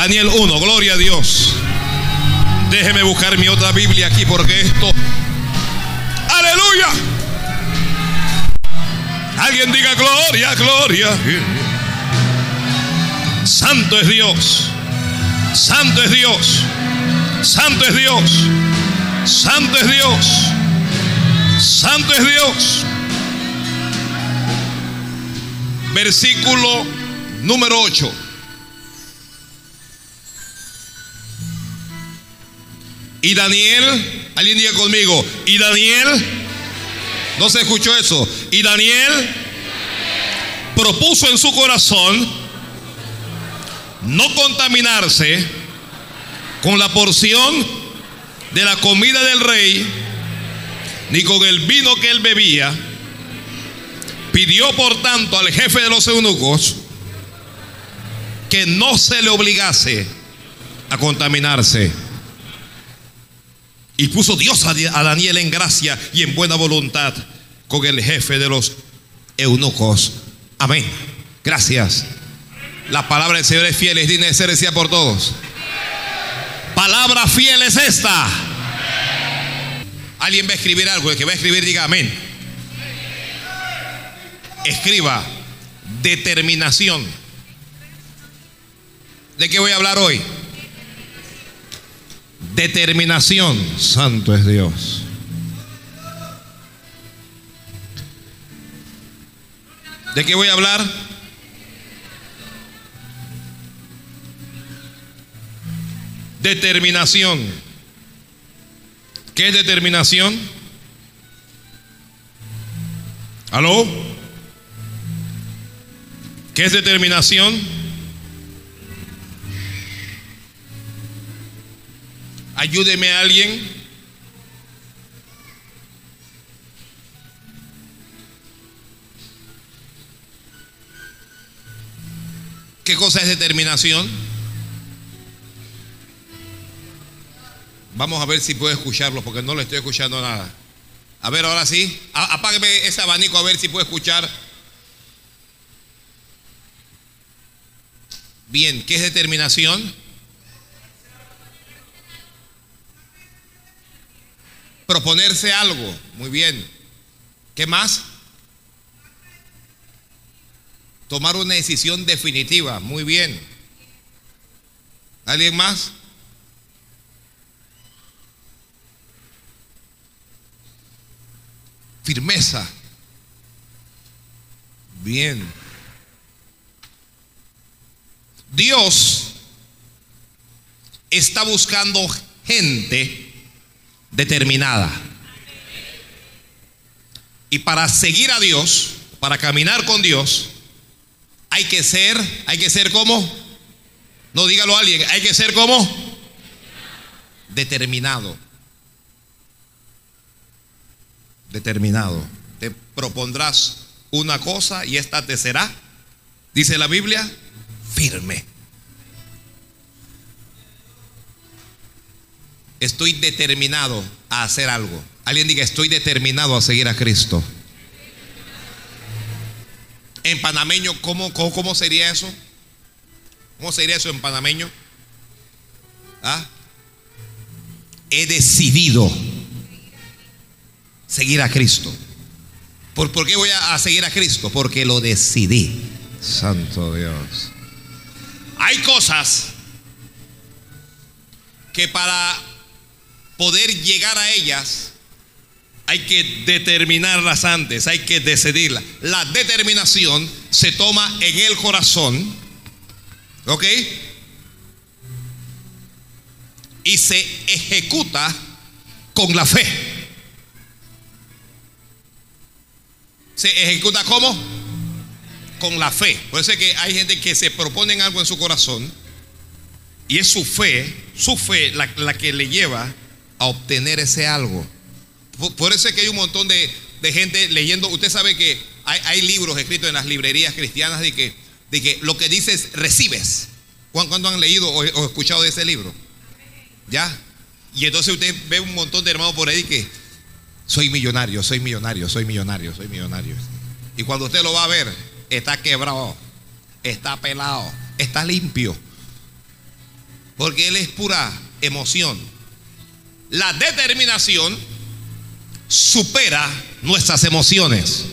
Daniel 1, gloria a Dios. Déjeme buscar mi otra Biblia aquí porque esto... Aleluya. Alguien diga gloria, gloria. Santo es Dios. Santo es Dios. Santo es Dios. Santo es Dios. Santo es Dios. Versículo número 8. Y Daniel, alguien diga conmigo, y Daniel, no se escuchó eso, y Daniel propuso en su corazón no contaminarse con la porción de la comida del rey, ni con el vino que él bebía. Pidió por tanto al jefe de los eunucos que no se le obligase a contaminarse. Y puso Dios a Daniel en gracia y en buena voluntad con el jefe de los eunucos. Amén. Gracias. La palabra del Señor es fiel, es digna de ser decía por todos. Palabra fiel es esta. Alguien va a escribir algo, el que va a escribir diga amén. Escriba determinación. ¿De qué voy a hablar hoy? Determinación. Santo es Dios. ¿De qué voy a hablar? Determinación. ¿Qué es determinación? ¿Aló? ¿Qué es determinación? Ayúdeme a alguien. ¿Qué cosa es determinación? Vamos a ver si puedo escucharlo porque no le estoy escuchando nada. A ver, ahora sí. Apágueme ese abanico a ver si puedo escuchar. Bien, ¿qué es determinación? Proponerse algo. Muy bien. ¿Qué más? Tomar una decisión definitiva. Muy bien. ¿Alguien más? Firmeza. Bien. Dios está buscando gente determinada. Y para seguir a Dios, para caminar con Dios, hay que ser, hay que ser como, no dígalo a alguien, hay que ser como determinado. Determinado. Te propondrás una cosa y esta te será, dice la Biblia, firme. Estoy determinado a hacer algo. Alguien diga, estoy determinado a seguir a Cristo. En panameño, ¿cómo, cómo, sería eso? ¿Cómo sería eso en panameño? ¿Ah? He decidido seguir a Cristo. ¿Por, ¿Por, qué voy a seguir a Cristo? Porque lo decidí. Santo Dios. Hay cosas que para poder llegar a ellas hay que determinarlas antes, hay que decidirlas. La determinación se toma en el corazón, ¿ok? Y se ejecuta con la fe. ¿Se ejecuta cómo? Con la fe. Por eso es que hay gente que se proponen algo en su corazón y es su fe, su fe la, la que le lleva a obtener ese algo. Por, eso es que hay un montón de, gente leyendo. Usted sabe que hay, libros escritos en las librerías cristianas de que, de que lo que dices recibes. ¿Cuándo han leído o, o, escuchado de ese libro? ¿Ya? Y entonces usted ve un montón de hermanos por ahí que soy millonario, soy millonario, soy millonario, soy millonario. Y cuando usted lo va a ver, está quebrado, está pelado, está limpio. porque Él es pura emoción. La determinación supera nuestras emociones.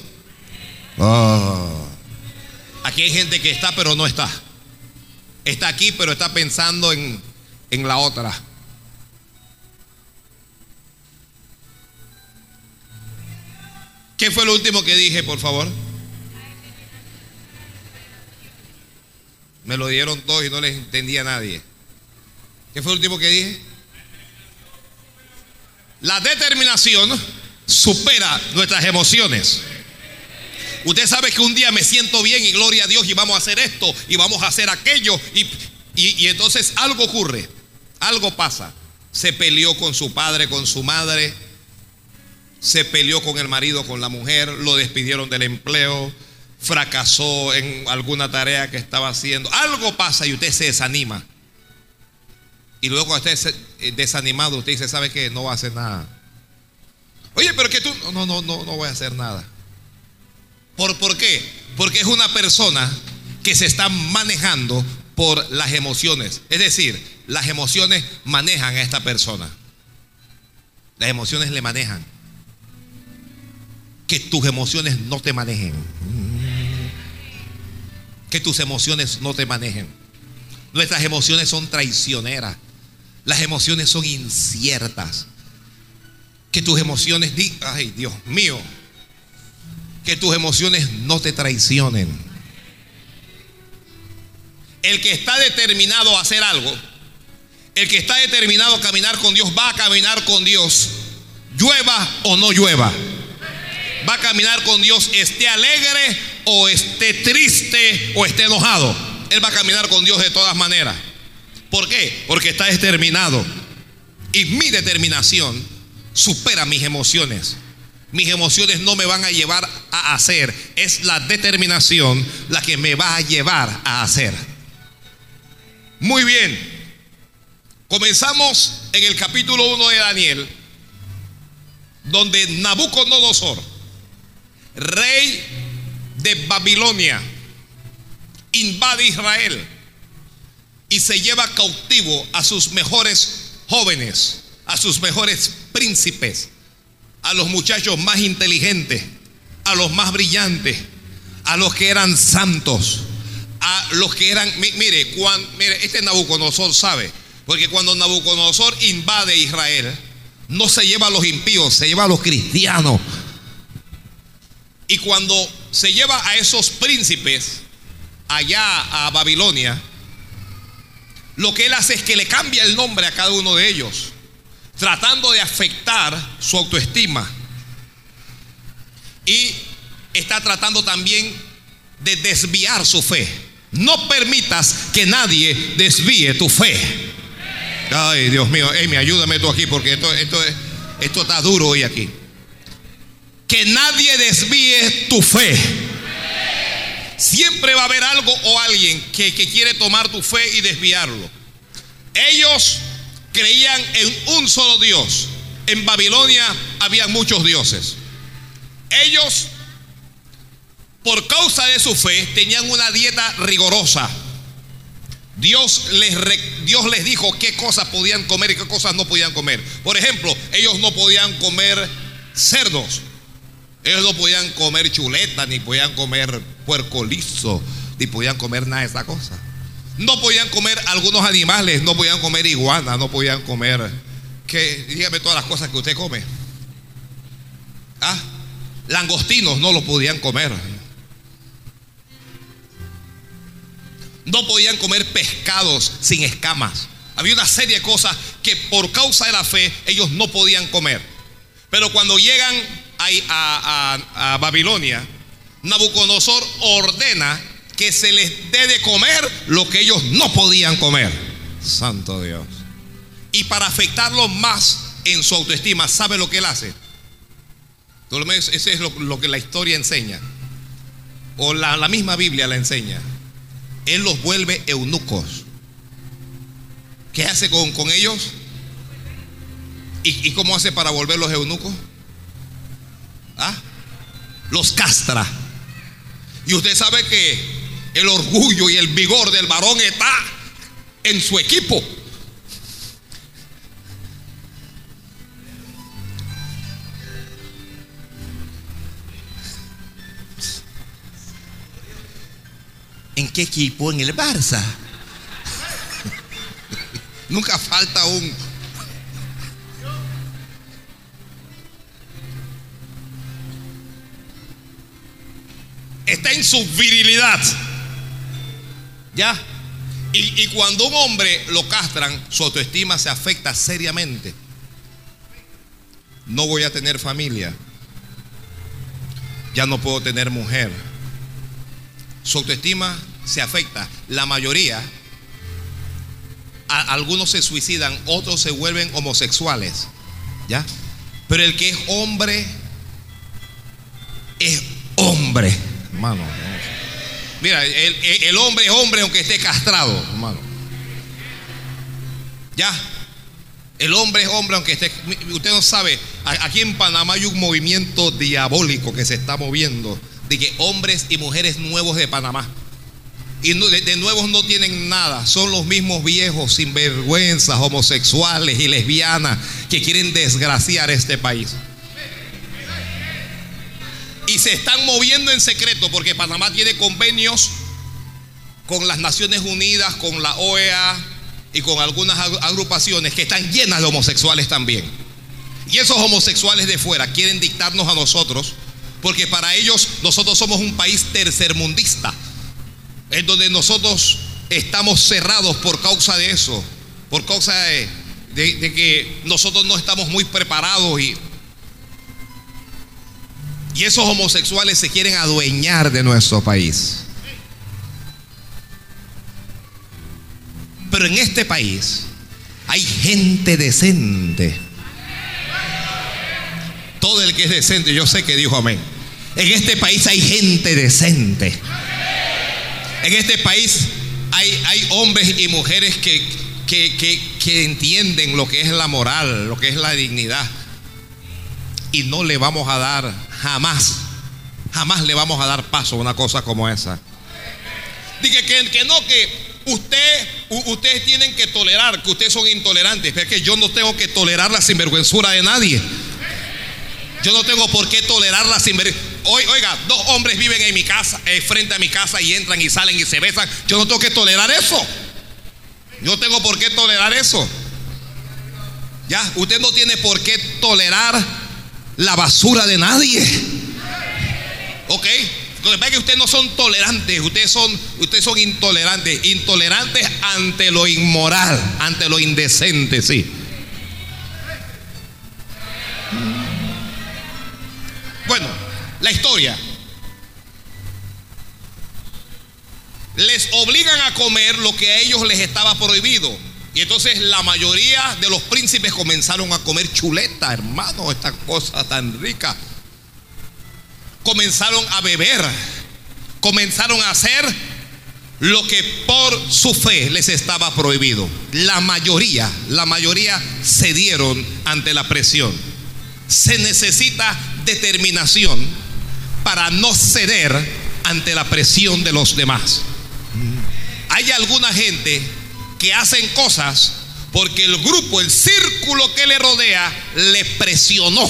Oh. Aquí hay gente que está pero no está. Está aquí pero está pensando en, en la otra. ¿Qué fue lo último que dije, por favor? Me lo dieron todos y no les entendía a nadie. ¿Qué fue lo último que dije? La determinación supera nuestras emociones. Usted sabe que un día me siento bien y gloria a Dios y vamos a hacer esto y vamos a hacer aquello y, y entonces algo ocurre, algo pasa. Se peleó con su padre, con su madre, se peleó con el marido, con la mujer, lo despidieron del empleo, fracasó en alguna tarea que estaba haciendo. Algo pasa y usted se desanima. Y luego cuando esté eh, desanimado, usted dice, ¿sabe qué? No va a hacer nada. Oye, pero que tú, no, no, no, no voy a hacer nada. ¿Por, ¿Por qué? Porque es una persona que se está manejando por las emociones. Es decir, las emociones manejan a esta persona. Las emociones le manejan que tus emociones no te manejen. Que tus emociones no te manejen. Nuestras emociones son traicioneras. Las emociones son inciertas. Que tus emociones, ay Dios mío, que tus emociones no te traicionen. El que está determinado a hacer algo, el que está determinado a caminar con Dios, va a caminar con Dios, llueva o no llueva va a caminar con Dios, esté alegre o esté triste o esté enojado. Él va a caminar con Dios de todas maneras. ¿Por qué? Porque está determinado. Y mi determinación supera mis emociones. Mis emociones no me van a llevar a hacer. Es la determinación la que me va a llevar a hacer. Muy bien. Comenzamos en el capítulo 1 de Daniel, donde Nabucodonosor rey de Babilonia, invade Israel y se lleva cautivo a sus mejores jóvenes, a sus mejores príncipes, a los muchachos más inteligentes, a los más brillantes, a los que eran santos, a los que eran, mire, cuando, mire, este Nabucodonosor sabe, porque cuando Nabucodonosor invade Israel, no se lleva a los impíos, se lleva a los cristianos, y cuando se lleva a esos príncipes allá a Babilonia, lo que él hace es que le cambia el nombre a cada uno de ellos, tratando de afectar su autoestima. Y está tratando también de desviar su fe. No permitas que nadie desvíe tu fe. Ay, Dios mío, Amy, ayúdame tú aquí porque esto, esto, esto está duro hoy aquí que nadie desvíe tu fe. Siempre va a haber algo o alguien que, quiere tomar tu fe y desviarlo. Ellos creían en un solo Dios. En Babilonia había muchos dioses. Ellos, por causa de su fe, tenían una dieta rigorosa. Dios les, Dios les dijo qué cosas podían comer y qué cosas no podían comer. Por ejemplo, ellos no podían comer cerdos, ellos no podían comer chuleta, ni podían comer puerco liso, ni podían comer nada de esa cosa. No podían comer algunos animales, no podían comer iguana, no podían comer. Que, dígame todas las cosas que usted come. Ah, langostinos no lo podían comer. No podían comer pescados sin escamas. Había una serie de cosas que por causa de la fe ellos no podían comer. Pero cuando llegan a, Babilonia, Nabucodonosor ordena que se les dé de comer lo que ellos no podían comer. Santo Dios. Y para afectarlo más en su autoestima, ¿sabe lo que él hace? Ese es lo, que la historia enseña. O la, misma Biblia la enseña. Él los vuelve eunucos. ¿Qué hace con, con ellos? ¿Y, ¿Y cómo hace para volverlos eunucos? ¿Ah? los castra. Y usted sabe que el orgullo y el vigor del varón está en su equipo. ¿En qué equipo? En el Barça. Nunca falta un, Está en su virilidad. ¿Ya? Y, y cuando un hombre lo castran, su autoestima se afecta seriamente. No voy a tener familia. Ya no puedo tener mujer. Su autoestima se afecta. La mayoría, a- algunos se suicidan, otros se vuelven homosexuales. ¿Ya? Pero el que es hombre, es hombre. Hermano. no. Mira, el, hombre es hombre aunque esté castrado, hermano. ¿Ya? El hombre es hombre aunque esté... Usted no sabe, aquí en Panamá hay un movimiento diabólico que se está moviendo de que hombres y mujeres nuevos de Panamá. Y de nuevos no tienen nada, son los mismos viejos sinvergüenzas, homosexuales y lesbianas que quieren desgraciar este país. Y se están moviendo en secreto porque Panamá tiene convenios con las Naciones Unidas, con la OEA y con algunas ag- agrupaciones que están llenas de homosexuales también. Y esos homosexuales de fuera quieren dictarnos a nosotros porque para ellos nosotros somos un país tercermundista, en donde nosotros estamos cerrados por causa de eso, por causa de- de que nosotros no estamos muy preparados y, y esos homosexuales se quieren adueñar de nuestro país. Pero en este país hay gente decente. Todo el que es decente, yo sé que dijo amén. En este país hay gente decente. En este país hay, hombres y mujeres que, que- que entienden lo que es la moral, lo que es la dignidad. Y no le vamos a dar jamás, jamás le vamos a dar paso a una cosa como esa. Dije que, que no, que usted, ustedes tienen que tolerar, que ustedes son intolerantes. Es que yo no tengo que tolerar la sinvergüenzura de nadie. Yo no tengo por qué tolerar la sinvergüenzura. Oiga, dos hombres viven en mi casa, eh, frente a mi casa y entran y salen y se besan. Yo no tengo que tolerar eso. Yo tengo por qué tolerar eso. Ya, usted no tiene por qué tolerar la basura de nadie. ¿Ok? Lo que pasa es que ustedes no son tolerantes, ustedes son, ustedes son intolerantes, intolerantes ante lo inmoral, ante lo indecente, sí. Bueno, la historia. Les obligan a comer lo que a ellos les estaba prohibido. Y entonces la mayoría de los príncipes comenzaron a comer chuleta, hermano, esta cosa tan rica comenzaron a beber, comenzaron a hacer lo que por su fe les estaba prohibido. La mayoría, la mayoría cedieron ante la presión. Se necesita determinación para no ceder ante la presión de los demás. Hay alguna gente que hacen cosas porque el grupo, el círculo que le rodea, le presionó.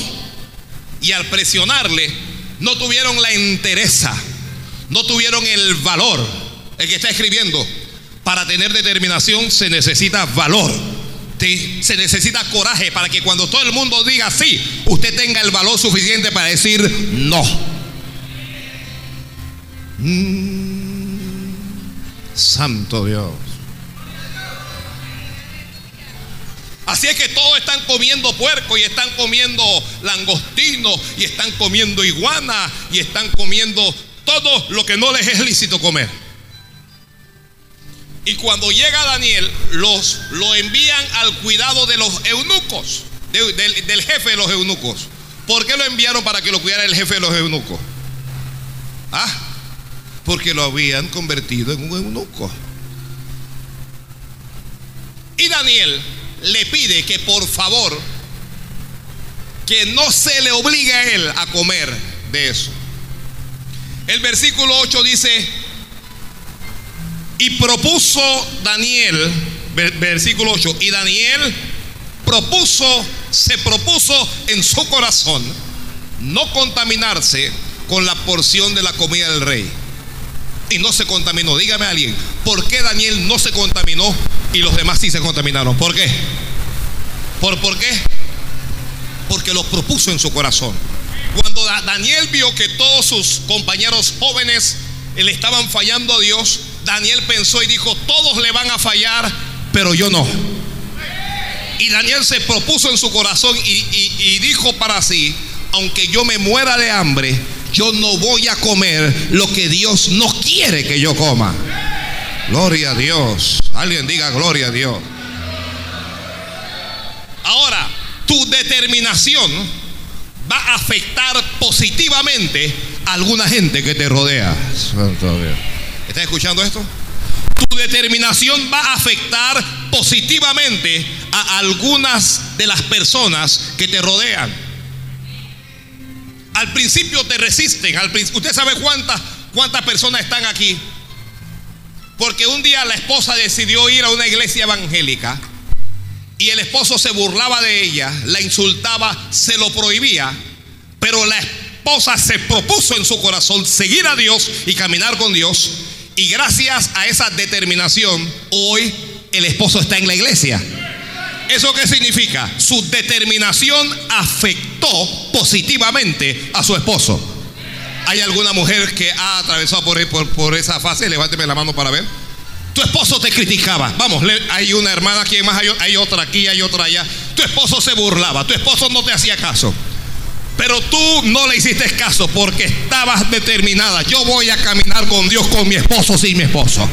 Y al presionarle, no tuvieron la entereza, no tuvieron el valor. El que está escribiendo, para tener determinación se necesita valor. Se necesita coraje para que cuando todo el mundo diga sí, usted tenga el valor suficiente para decir no. Mm, santo Dios. Así es que todos están comiendo puerco y están comiendo langostino y están comiendo iguana y están comiendo todo lo que no les es lícito comer. Y cuando llega Daniel, los lo envían al cuidado de los eunucos, de- del, del jefe de los eunucos. ¿Por qué lo enviaron para que lo cuidara el jefe de los eunucos? Ah, porque lo habían convertido en un eunuco. Y Daniel le pide que por favor, que no se le obligue a él a comer de eso. El versículo 8 dice, y propuso Daniel, ver- versículo 8, y Daniel propuso, se propuso en su corazón no contaminarse con la porción de la comida del rey. y no se contaminó. Dígame a alguien, ¿por qué Daniel no se contaminó y los demás sí se contaminaron? ¿Por qué? ¿Por, ¿por qué? Porque lo propuso en su corazón. Cuando Daniel vio que todos sus compañeros jóvenes le estaban fallando a Dios, Daniel pensó y dijo, todos le van a fallar, pero yo no. Y Daniel se propuso en su corazón y, y dijo para sí, aunque yo me muera de hambre, yo no voy a comer lo que Dios no quiere que yo coma. Gloria a Dios. Alguien diga gloria a Dios. Ahora, tu determinación va a afectar positivamente a alguna gente que te rodea. ¿Estás escuchando esto? Tu determinación va a afectar positivamente a algunas de las personas que te rodean. Al principio te resisten. ¿Usted sabe cuántas, cuántas personas están aquí? Porque un día la esposa decidió ir a una iglesia evangélica y el esposo se burlaba de ella, la insultaba, se lo prohibía, pero la esposa se propuso en su corazón seguir a Dios y caminar con Dios. Y gracias a esa determinación, hoy el esposo está en la iglesia. ¿Eso qué significa? Su determinación afectó positivamente a su esposo. ¿Hay alguna mujer que ha atravesado por, esa fase? Levánteme la mano para ver. Tu esposo te criticaba. Vamos, hay una hermana aquí más, hay otra aquí, hay otra allá. Tu esposo se burlaba, tu esposo no te hacía caso. Pero tú no le hiciste caso porque estabas determinada. Yo voy a caminar con Dios, con mi esposo, sin mi esposo.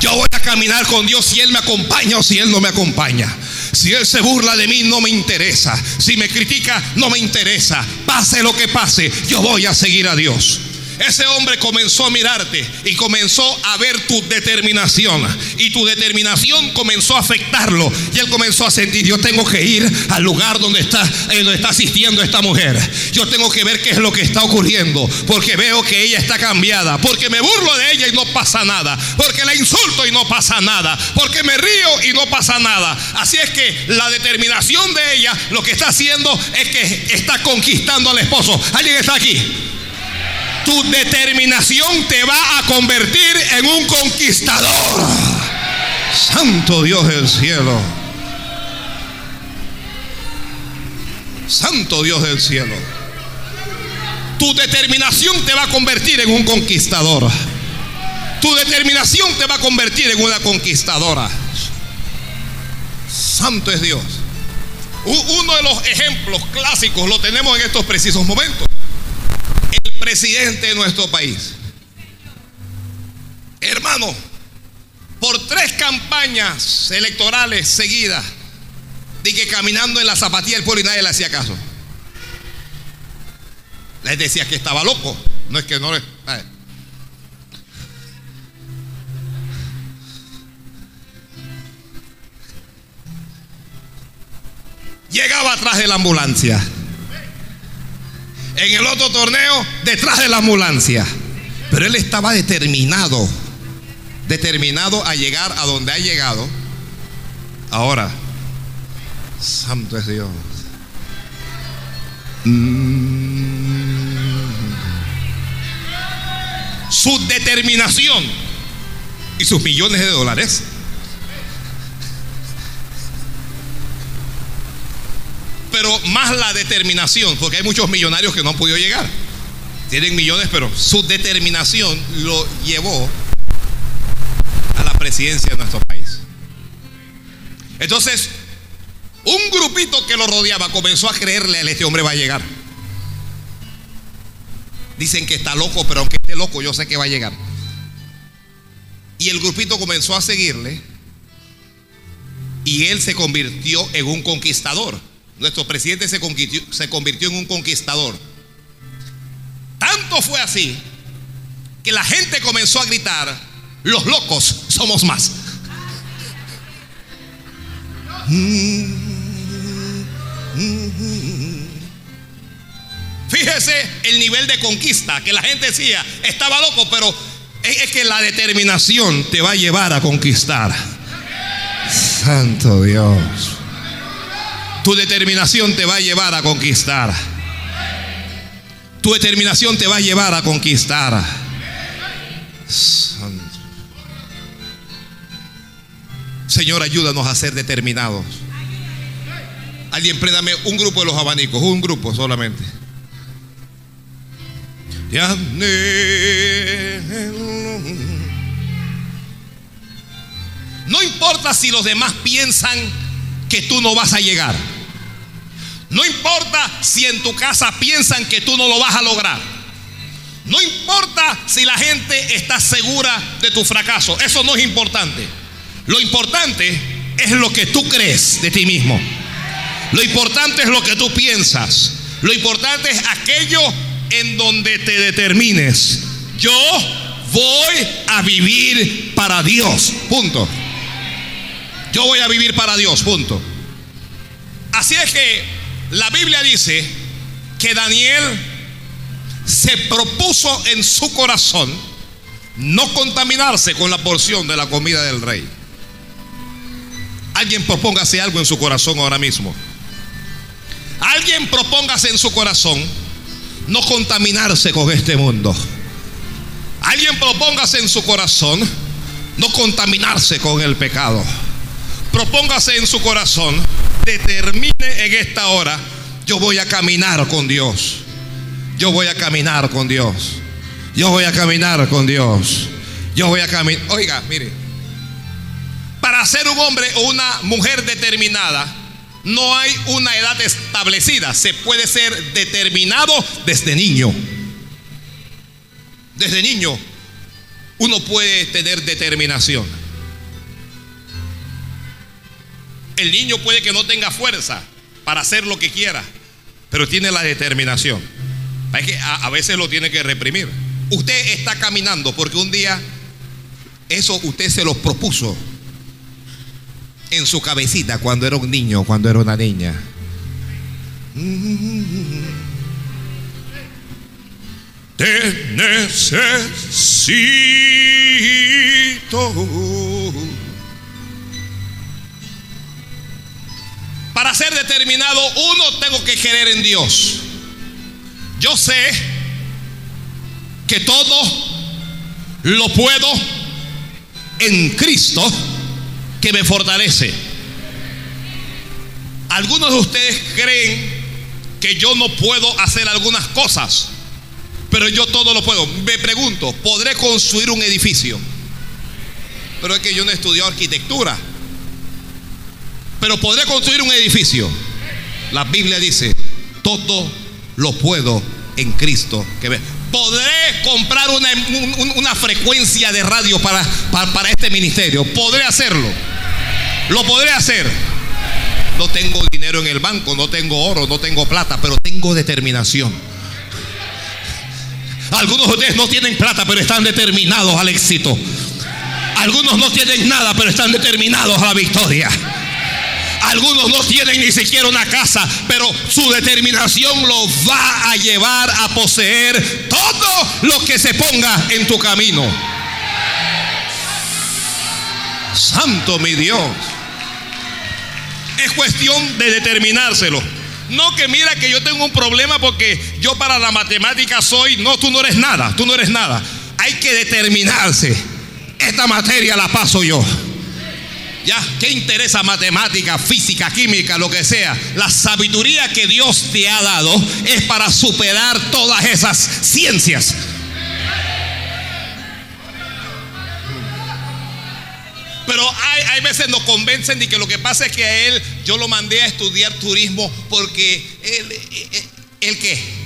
Yo voy a caminar con Dios si Él me acompaña o si Él no me acompaña. Si Él se burla de mí, no me interesa. Si me critica, no me interesa. Pase lo que pase, yo voy a seguir a Dios. Ese hombre comenzó a mirarte y comenzó a ver tu determinación. Y tu determinación comenzó a afectarlo. Y él comenzó a sentir, yo tengo que ir al lugar donde está, eh, donde está asistiendo esta mujer. Yo tengo que ver qué es lo que está ocurriendo. Porque veo que ella está cambiada. Porque me burlo de ella y no pasa nada. Porque la insulto y no pasa nada. Porque me río y no pasa nada. Así es que la determinación de ella lo que está haciendo es que está conquistando al esposo. ¿Alguien está aquí? Tu determinación te va a convertir en un conquistador. Santo Dios del cielo. Santo Dios del cielo. Tu determinación te va a convertir en un conquistador. Tu determinación te va a convertir en una conquistadora. Santo es Dios. Uno de los ejemplos clásicos lo tenemos en estos precisos momentos presidente de nuestro país. Hermano, por tres campañas electorales seguidas, que caminando en la zapatilla del pueblo y nadie le hacía caso. Les decía que estaba loco. No es que no le. Llegaba atrás de la ambulancia en el otro torneo detrás de la ambulancia. Pero él estaba determinado, determinado a llegar a donde ha llegado. Ahora, santo es Dios. Mm. Su determinación y sus millones de dólares pero más la determinación, porque hay muchos millonarios que no han podido llegar. Tienen millones, pero su determinación lo llevó a la presidencia de nuestro país. Entonces, un grupito que lo rodeaba comenzó a creerle a este hombre va a llegar. Dicen que está loco, pero aunque esté loco, yo sé que va a llegar. Y el grupito comenzó a seguirle y él se convirtió en un conquistador. Nuestro presidente se convirtió, en un conquistador. Tanto fue así que la gente comenzó a gritar, los locos somos más. Fíjese el nivel de conquista que la gente decía, estaba loco, pero es que la determinación te va a llevar a conquistar. Santo Dios. Tu determinación te va a llevar a conquistar. Tu determinación te va a llevar a conquistar. Señor, ayúdanos a ser determinados. Alguien préndame un grupo de los abanicos, un grupo solamente. No importa si los demás piensan que tú no vas a llegar. No importa si en tu casa piensan que tú no lo vas a lograr. No importa si la gente está segura de tu fracaso. Eso no es importante. Lo importante es lo que tú crees de ti mismo. Lo importante es lo que tú piensas. Lo importante es aquello en donde te determines. Yo voy a vivir para Dios. Punto. Yo voy a vivir para Dios. Punto. Así es que la Biblia dice que Daniel se propuso en su corazón no contaminarse con la porción de la comida del rey. Alguien propóngase algo en su corazón ahora mismo. Alguien propóngase en su corazón no contaminarse con este mundo. Alguien propóngase en su corazón no contaminarse con el pecado. Propóngase en su corazón, determine en esta hora, yo voy a caminar con Dios. Yo voy a caminar con Dios. Yo voy a caminar con Dios. Yo voy a caminar. Oiga, mire. Para ser un hombre o una mujer determinada, no hay una edad establecida. Se puede ser determinado desde niño. Desde niño uno puede tener determinación. El niño puede que no tenga fuerza para hacer lo que quiera, pero tiene la determinación. Es que a, veces lo tiene que reprimir. Usted está caminando porque un día eso usted se lo propuso en su cabecita cuando era un niño, cuando era una niña. Te necesito. Determinado, uno tengo que querer en Dios. Yo sé que todo lo puedo en Cristo que me fortalece. Algunos de ustedes creen que yo no puedo hacer algunas cosas, pero yo todo lo puedo. Me pregunto, ¿podré construir un edificio? Pero es que yo no estudié arquitectura. Pero podré construir un edificio. La Biblia dice, todo lo puedo en Cristo. Podré comprar una, una frecuencia de radio para, para, para este ministerio. Podré hacerlo. Lo podré hacer. No tengo dinero en el banco, no tengo oro, no tengo plata, pero tengo determinación. Algunos de ustedes no tienen plata, pero están determinados al éxito. Algunos no tienen nada, pero están determinados a la victoria. Algunos no tienen ni siquiera una casa, pero su determinación los va a llevar a poseer todo lo que se ponga en tu camino. Santo mi Dios. Es cuestión de determinárselo. No que mira que yo tengo un problema porque yo para la matemática soy, no, tú no eres nada, tú no eres nada. Hay que determinarse. Esta materia la paso yo. ¿Ya? ¿Qué interesa matemática, física, química, lo que sea? La sabiduría que Dios te ha dado es para superar todas esas ciencias. Pero hay, hay, veces nos convencen de que lo que pasa es que a él yo lo mandé a estudiar turismo porque él, él, él qué?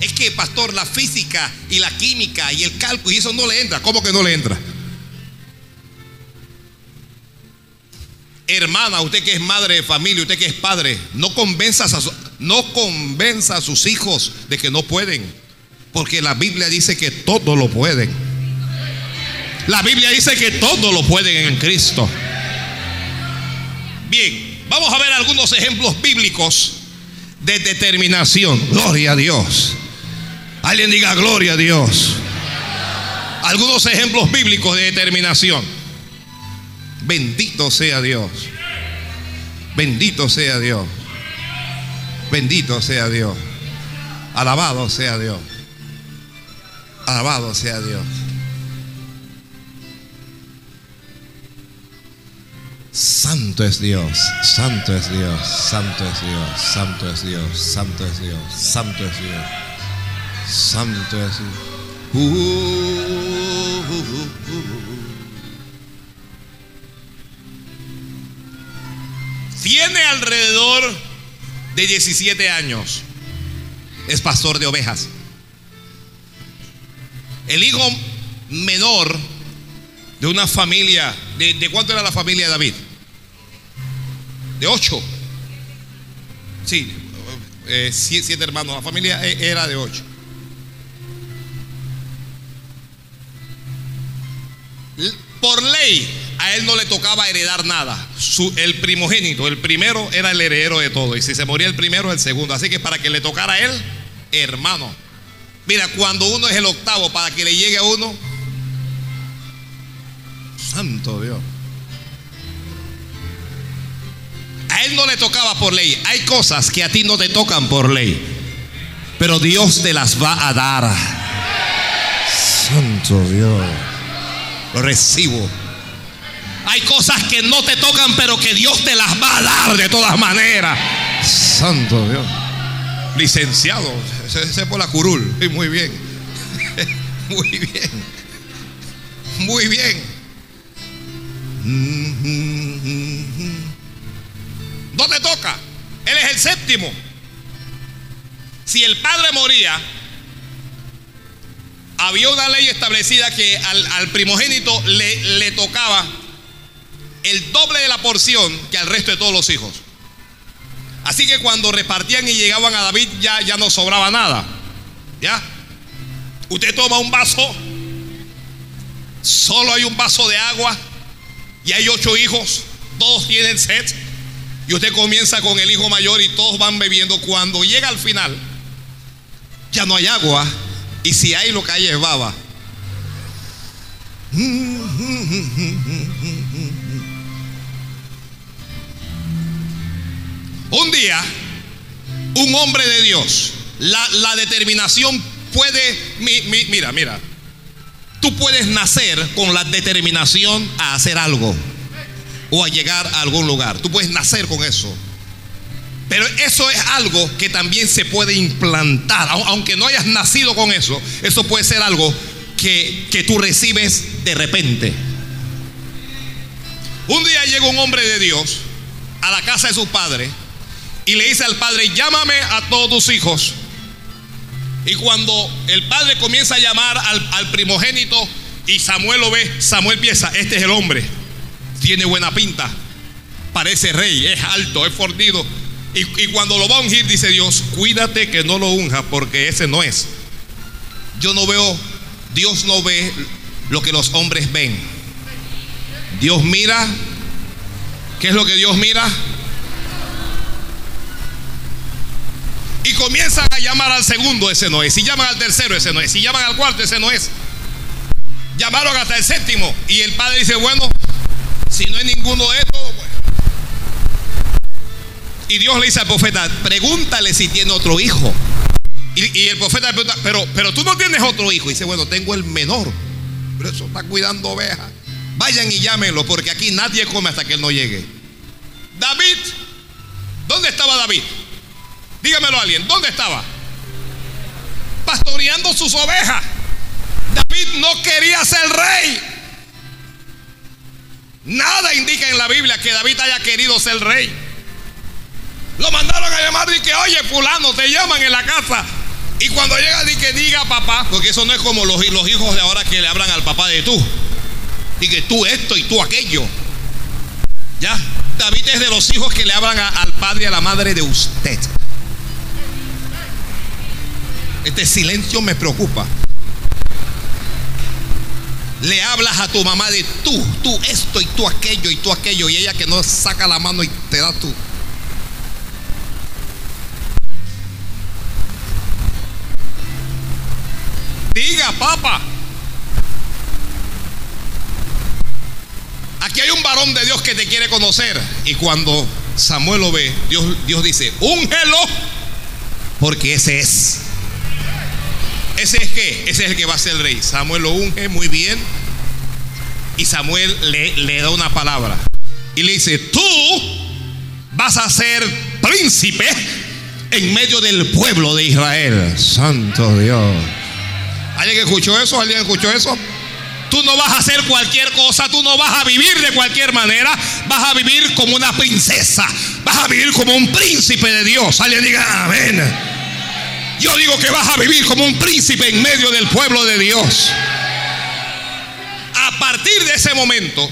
Es que, pastor, la física y la química y el cálculo y eso no le entra. ¿Cómo que no le entra? Hermana, usted que es madre de familia, usted que es padre, no convenza a, no a sus hijos de que no pueden. Porque la Biblia dice que todo lo pueden. La Biblia dice que todo lo pueden en Cristo. Bien, vamos a ver algunos ejemplos bíblicos de determinación. Gloria a Dios. Alguien diga gloria a Dios. Algunos ejemplos bíblicos de determinación. Bendito sea Dios. Bendito sea Dios. Bendito sea Dios. Alabado sea Dios. Alabado sea Dios. Santo es Dios, santo es Dios, santo es Dios, santo es Dios, santo es Dios, santo es Dios, santo es uh, Tiene alrededor de 17 años. Es pastor de ovejas. El hijo menor de una familia. ¿De, cuánto era la familia de David? De ocho. Sí, eh, siete hermanos. La familia e, era de ocho. Por ley, a él no le tocaba heredar nada. el primogénito, el primero era el heredero de todo. Y si se moría el primero, el segundo. Así que para que le tocara a él, hermano. Mira, cuando uno es el octavo, para que le llegue a uno, santo Dios. A él no le tocaba por ley. Hay cosas que a ti no te tocan por ley. Pero Dios te las va a dar. Santo Dios. Recibo. Hay cosas que no te tocan, pero que Dios te las va a dar de todas maneras. Santo Dios. Licenciado. Ese, por la curul. Muy bien. Muy bien. Muy bien. Te toca. Él es el séptimo. Si el padre moría, había una ley establecida que al, primogénito le, le, tocaba el doble de la porción que al resto de todos los hijos. Así que cuando repartían y llegaban a David ya, ya no sobraba nada. ¿Ya? Usted toma un vaso, solo hay un vaso de agua y hay ocho hijos, todos tienen sed. Y usted comienza con el hijo mayor y todos van bebiendo. Cuando llega al final, ya no hay agua y si hay lo que hay es baba. Un día, un hombre de Dios, la, determinación puede, mira, mira, tú puedes nacer con la determinación a hacer algo o a llegar a algún lugar. Tú puedes nacer con eso. Pero eso es algo que también se puede implantar. Aunque no hayas nacido con eso, eso puede ser algo que, que tú recibes de repente. Un día llega un hombre de Dios a la casa de su padre y le dice al padre, llámame a todos tus hijos. Y cuando el padre comienza a llamar al, primogénito y Samuel lo ve, Samuel piensa, este es el hombre, tiene buena pinta, parece rey, es alto, es fornido y, cuando lo va a ungir, dice Dios, cuídate que no lo unja porque ese no es. Yo no veo, Dios no ve lo que los hombres ven. Dios mira, ¿qué es lo que Dios mira? Y comienzan a llamar al segundo, ese no es. Si llaman al tercero, ese no es. Si llaman al cuarto, ese no es. Llamaron hasta el séptimo. Y el padre dice, bueno, si no hay ninguno de estos, y Dios le dice al profeta, pregúntale si tiene otro hijo. Y, el profeta le pregunta, pero, pero tú no tienes otro hijo. Y dice, bueno, tengo el menor. Pero eso está cuidando ovejas. Vayan y llámenlo, porque aquí nadie come hasta que él no llegue. David, ¿dónde estaba David? Dígamelo a alguien, ¿dónde estaba? Pastoreando sus ovejas. David no quería ser rey. Nada indica en la Biblia que David haya querido ser rey. Lo mandaron a llamar y que, oye, fulano, te llaman en la casa. Y cuando llega, di que diga papá, porque eso no es como los, los hijos de ahora que le hablan al papá de tú. Y que tú esto y tú aquello. ¿Ya? David es de los hijos que le hablan al padre y a la madre de usted. Este silencio me preocupa. Le hablas a tu mamá de tú, tú esto y tú aquello y tú aquello. Y ella que no saca la mano y te da tú. Diga, papa. Aquí hay un varón de Dios que te quiere conocer. Y cuando Samuel lo ve, Dios, Dios dice, úngelo, porque ese es. Ese es que, ese es el que va a ser el rey. Samuel lo unge muy bien. Y Samuel le, le da una palabra. Y le dice, tú vas a ser príncipe en medio del pueblo de Israel. Santo Dios. ¿Alguien escuchó eso? ¿Alguien escuchó eso? Tú no vas a hacer cualquier cosa, tú no vas a vivir de cualquier manera, vas a vivir como una princesa, vas a vivir como un príncipe de Dios. Alguien diga amén. Yo digo que vas a vivir como un príncipe en medio del pueblo de Dios. A partir de ese momento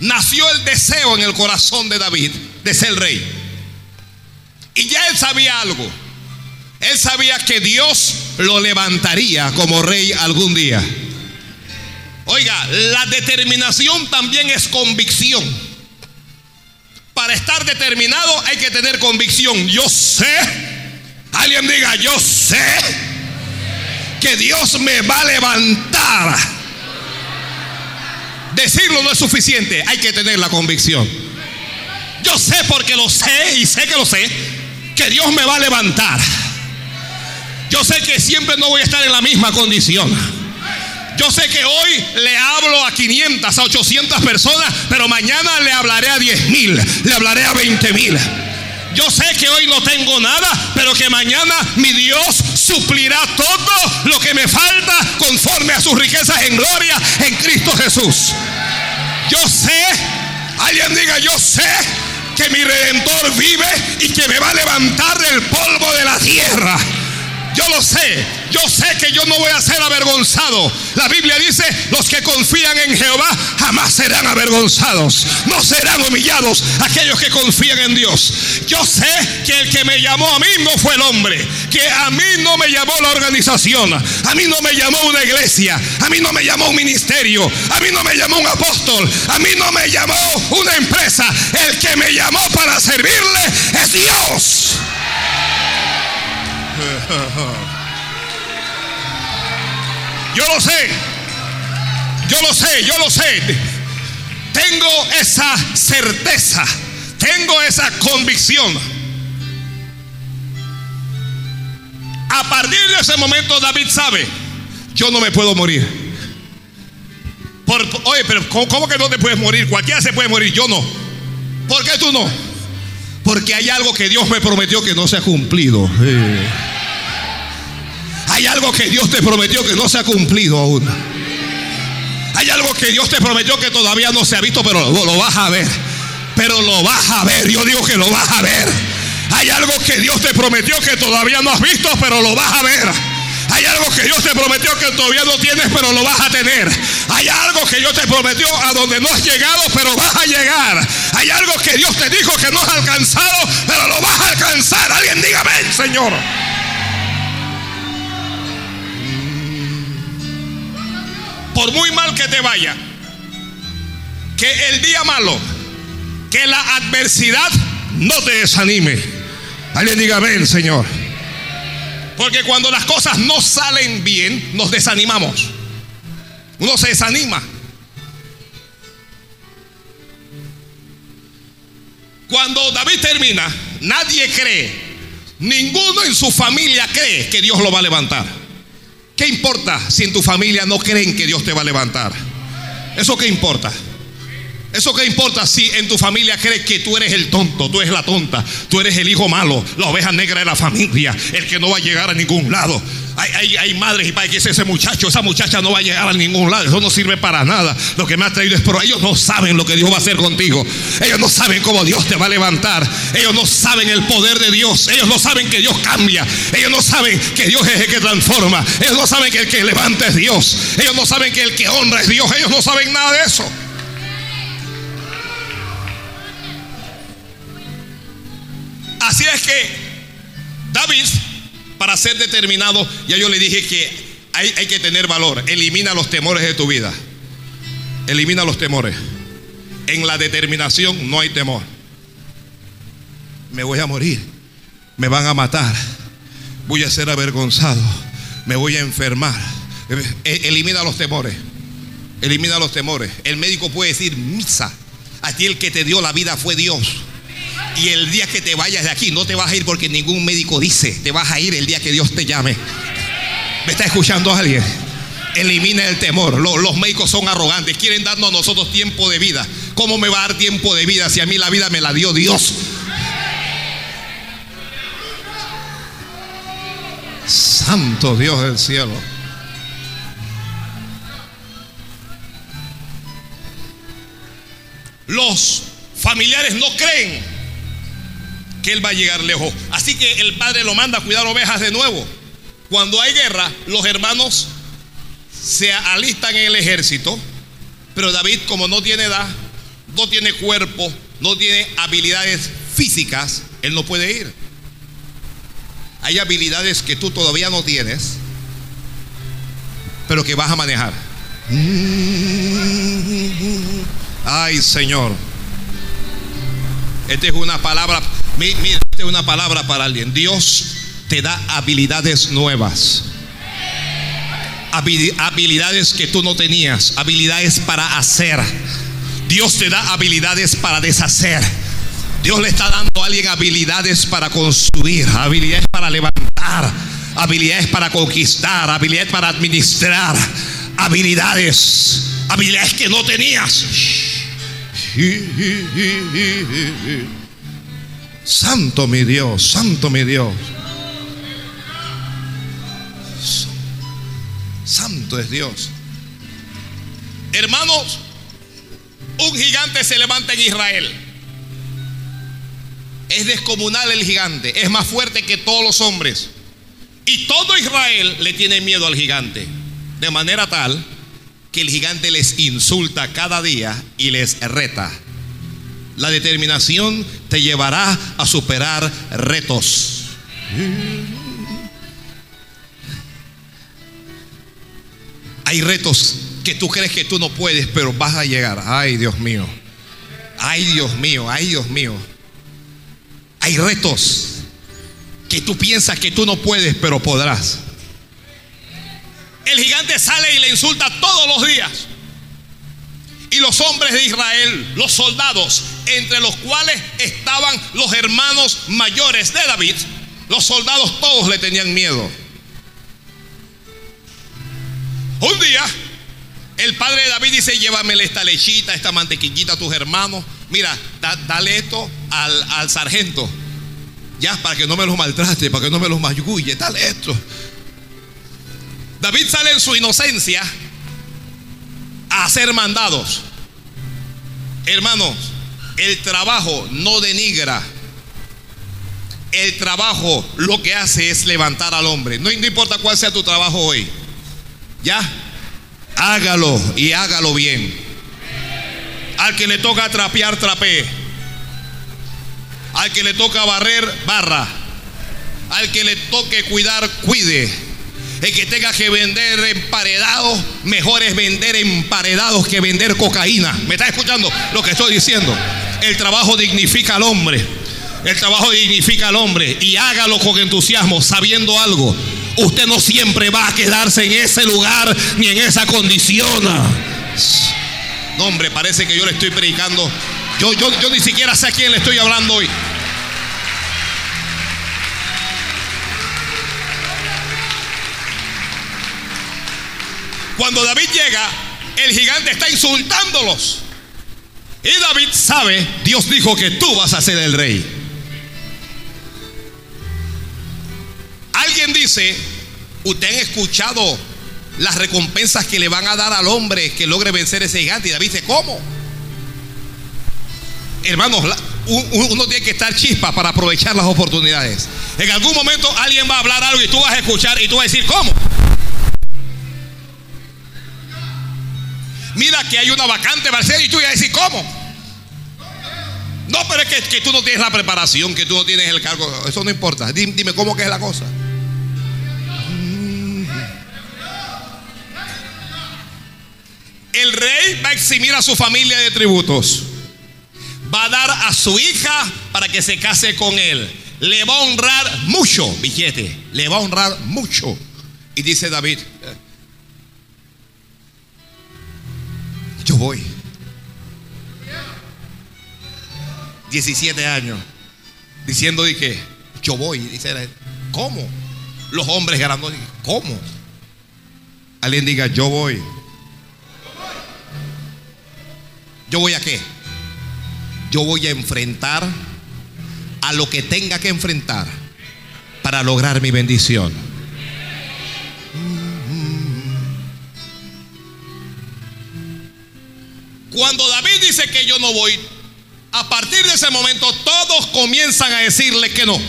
nació el deseo en el corazón de David de ser rey. Y ya él sabía algo. Él sabía que Dios lo levantaría como rey algún día. Oiga, la determinación también es convicción. Para estar determinado hay que tener convicción. Yo sé, alguien diga, yo sé que Dios me va a levantar. Decirlo no es suficiente, hay que tener la convicción. Yo sé porque lo sé y sé que lo sé, que Dios me va a levantar. Yo sé que siempre no voy a estar en la misma condición. Yo sé que hoy le hablo a 500, a 800 personas, pero mañana le hablaré a 10 mil, le hablaré a 20 mil. Yo sé que hoy no tengo nada, pero que mañana mi Dios suplirá todo lo que me falta conforme a sus riquezas en gloria en Cristo Jesús. Yo sé, alguien diga, yo sé que mi redentor vive y que me va a levantar del polvo de la tierra. Yo lo sé, yo sé que yo no voy a ser avergonzado. La Biblia dice, los que confían en Jehová jamás serán avergonzados. No serán humillados aquellos que confían en Dios. Yo sé que el que me llamó a mí no fue el hombre. Que a mí no me llamó la organización. A mí no me llamó una iglesia. A mí no me llamó un ministerio. A mí no me llamó un apóstol. A mí no me llamó una empresa. El que me llamó para servirle es Dios. Yo lo sé. Yo lo sé, yo lo sé. Tengo esa certeza. Tengo esa convicción. A partir de ese momento David sabe, yo no me puedo morir. Oye, pero ¿cómo, que no te puedes morir? Cualquiera se puede morir, yo no. ¿Por qué tú no? Porque hay algo que Dios me prometió que no se ha cumplido. Hay algo que Dios te prometió que no se ha cumplido aún. Hay algo que Dios te prometió que todavía no se ha visto, pero lo, lo vas a ver. Pero lo vas a ver. Yo digo que lo vas a ver. Hay algo que Dios te prometió que todavía no has visto, pero lo vas a ver. Hay algo que Dios te prometió que todavía no tienes, pero lo vas a tener. Hay algo que Dios te prometió a donde no has llegado, pero vas a llegar. Hay algo que Dios te dijo que no has alcanzado, pero lo vas a alcanzar. Alguien dígame, Señor. Por muy mal que te vaya, que el día malo, que la adversidad no te desanime. Alguien diga, ven, Señor. Porque cuando las cosas no salen bien, nos desanimamos. Uno se desanima. Cuando David termina, nadie cree, ninguno en su familia cree que Dios lo va a levantar. ¿Qué importa si en tu familia no creen que Dios te va a levantar? ¿Eso qué importa? ¿Eso qué importa si en tu familia crees que tú eres el tonto, tú eres la tonta, tú eres el hijo malo, la oveja negra de la familia, el que no va a llegar a ningún lado? Hay, madres y padres que dicen, ese muchacho, esa muchacha no va a llegar a ningún lado, eso no sirve para nada. Lo que me ha traído es, pero ellos no saben lo que Dios va a hacer contigo. Ellos no saben cómo Dios te va a levantar. Ellos no saben el poder de Dios. Ellos no saben que Dios cambia. Ellos no saben que Dios es el que transforma. Ellos no saben que el que levanta es Dios. Ellos no saben que el que honra es Dios. Ellos no saben nada de eso. Así es que David, para ser determinado, ya yo le dije que hay, que tener valor. Elimina los temores de tu vida. Elimina los temores. En la determinación no hay temor. Me voy a morir. Me van a matar. Voy a ser avergonzado. Me voy a enfermar. E, elimina los temores. Elimina los temores. El médico puede decir misa. A ti el que te dio la vida fue Dios. Y el día que te vayas de aquí, no te vas a ir porque ningún médico dice, te vas a ir el día que Dios te llame. ¿Me está escuchando alguien? Elimina el temor. Los, médicos son arrogantes. Quieren darnos a nosotros tiempo de vida. ¿Cómo me va a dar tiempo de vida si a mí la vida me la dio Dios? Santo Dios del cielo. Los familiares no creen que él va a llegar lejos. Así que el padre lo manda a cuidar ovejas de nuevo. Cuando hay guerra, los hermanos se alistan en el ejército, pero David como no tiene edad, no tiene cuerpo, no tiene habilidades físicas, él no puede ir. Hay habilidades que tú todavía no tienes, pero que vas a manejar. Ay, Señor. Esta es una palabra, mira, esta es una palabra para alguien. Dios te da habilidades nuevas. Habilidades que tú no tenías, habilidades para hacer. Dios te da habilidades para deshacer. Dios le está dando a alguien habilidades para construir, habilidades para levantar, habilidades para conquistar, habilidades para administrar, habilidades, habilidades que no tenías. Santo mi Dios, santo mi Dios. Santo es Dios. Hermanos, un gigante se levanta en Israel. Es descomunal el gigante, es más fuerte que todos los hombres. Y todo Israel le tiene miedo al gigante. De manera tal que el gigante les insulta cada día y les reta. La determinación te llevará a superar retos. Hay retos que tú crees que tú no puedes, pero vas a llegar. Ay, Dios mío. Ay, Dios mío. Ay, Dios mío. Hay retos que tú piensas que tú no puedes, pero podrás. El gigante sale y le insulta todos los días. Y los hombres de Israel, los soldados, entre los cuales estaban los hermanos mayores de David, los soldados todos le tenían miedo. Un día, el padre de David dice, llévamele esta lechita, esta mantequillita a tus hermanos. Mira, dale esto al, al, sargento. Ya, para que no me los maltrate, para que no me los mayulle, dale esto. David sale en su inocencia a hacer mandados. Hermanos, el trabajo no denigra. El trabajo lo que hace es levantar al hombre. No, importa cuál sea tu trabajo hoy. Ya, hágalo y hágalo bien. Al que le toca trapear, trapee. Al que le toca barrer, barra. Al que le toque cuidar, cuide. El que tenga que vender emparedados, mejor es vender emparedados que vender cocaína. ¿Me está escuchando lo que estoy diciendo? El trabajo dignifica al hombre. El trabajo dignifica al hombre y hágalo con entusiasmo, sabiendo algo. Usted no siempre va a quedarse en ese lugar ni en esa condición. No, hombre, parece que yo le estoy predicando. Yo, yo, yo ni siquiera sé a quién le estoy hablando hoy. Cuando David llega, el gigante está insultándolos. Y David sabe, Dios dijo que tú vas a ser el rey. Alguien dice, usted ha escuchado las recompensas que le van a dar al hombre que logre vencer ese gigante. Y David dice, ¿cómo? Hermanos, uno tiene que estar chispa para aprovechar las oportunidades. En algún momento alguien va a hablar algo y tú vas a escuchar y tú vas a decir, ¿cómo? Mira que hay una vacante Marcelo y tú vas a decir, ¿cómo? No, pero es que, tú no tienes la preparación, que tú no tienes el cargo. Eso no importa. Dime, cómo que es la cosa. El rey va a eximir a su familia de tributos. Va a dar a su hija para que se case con él. Le va a honrar mucho, billete. Le va a honrar mucho. Y dice David, voy. 17 años. Diciendo que yo voy. Dice, ¿cómo? Los hombres ganando. ¿Cómo? Alguien diga, yo voy. ¿Yo voy a qué? Yo voy a enfrentar a lo que tenga que enfrentar para lograr mi bendición. Cuando David dice que yo no voy, a partir de ese momento todos comienzan a decirle que no.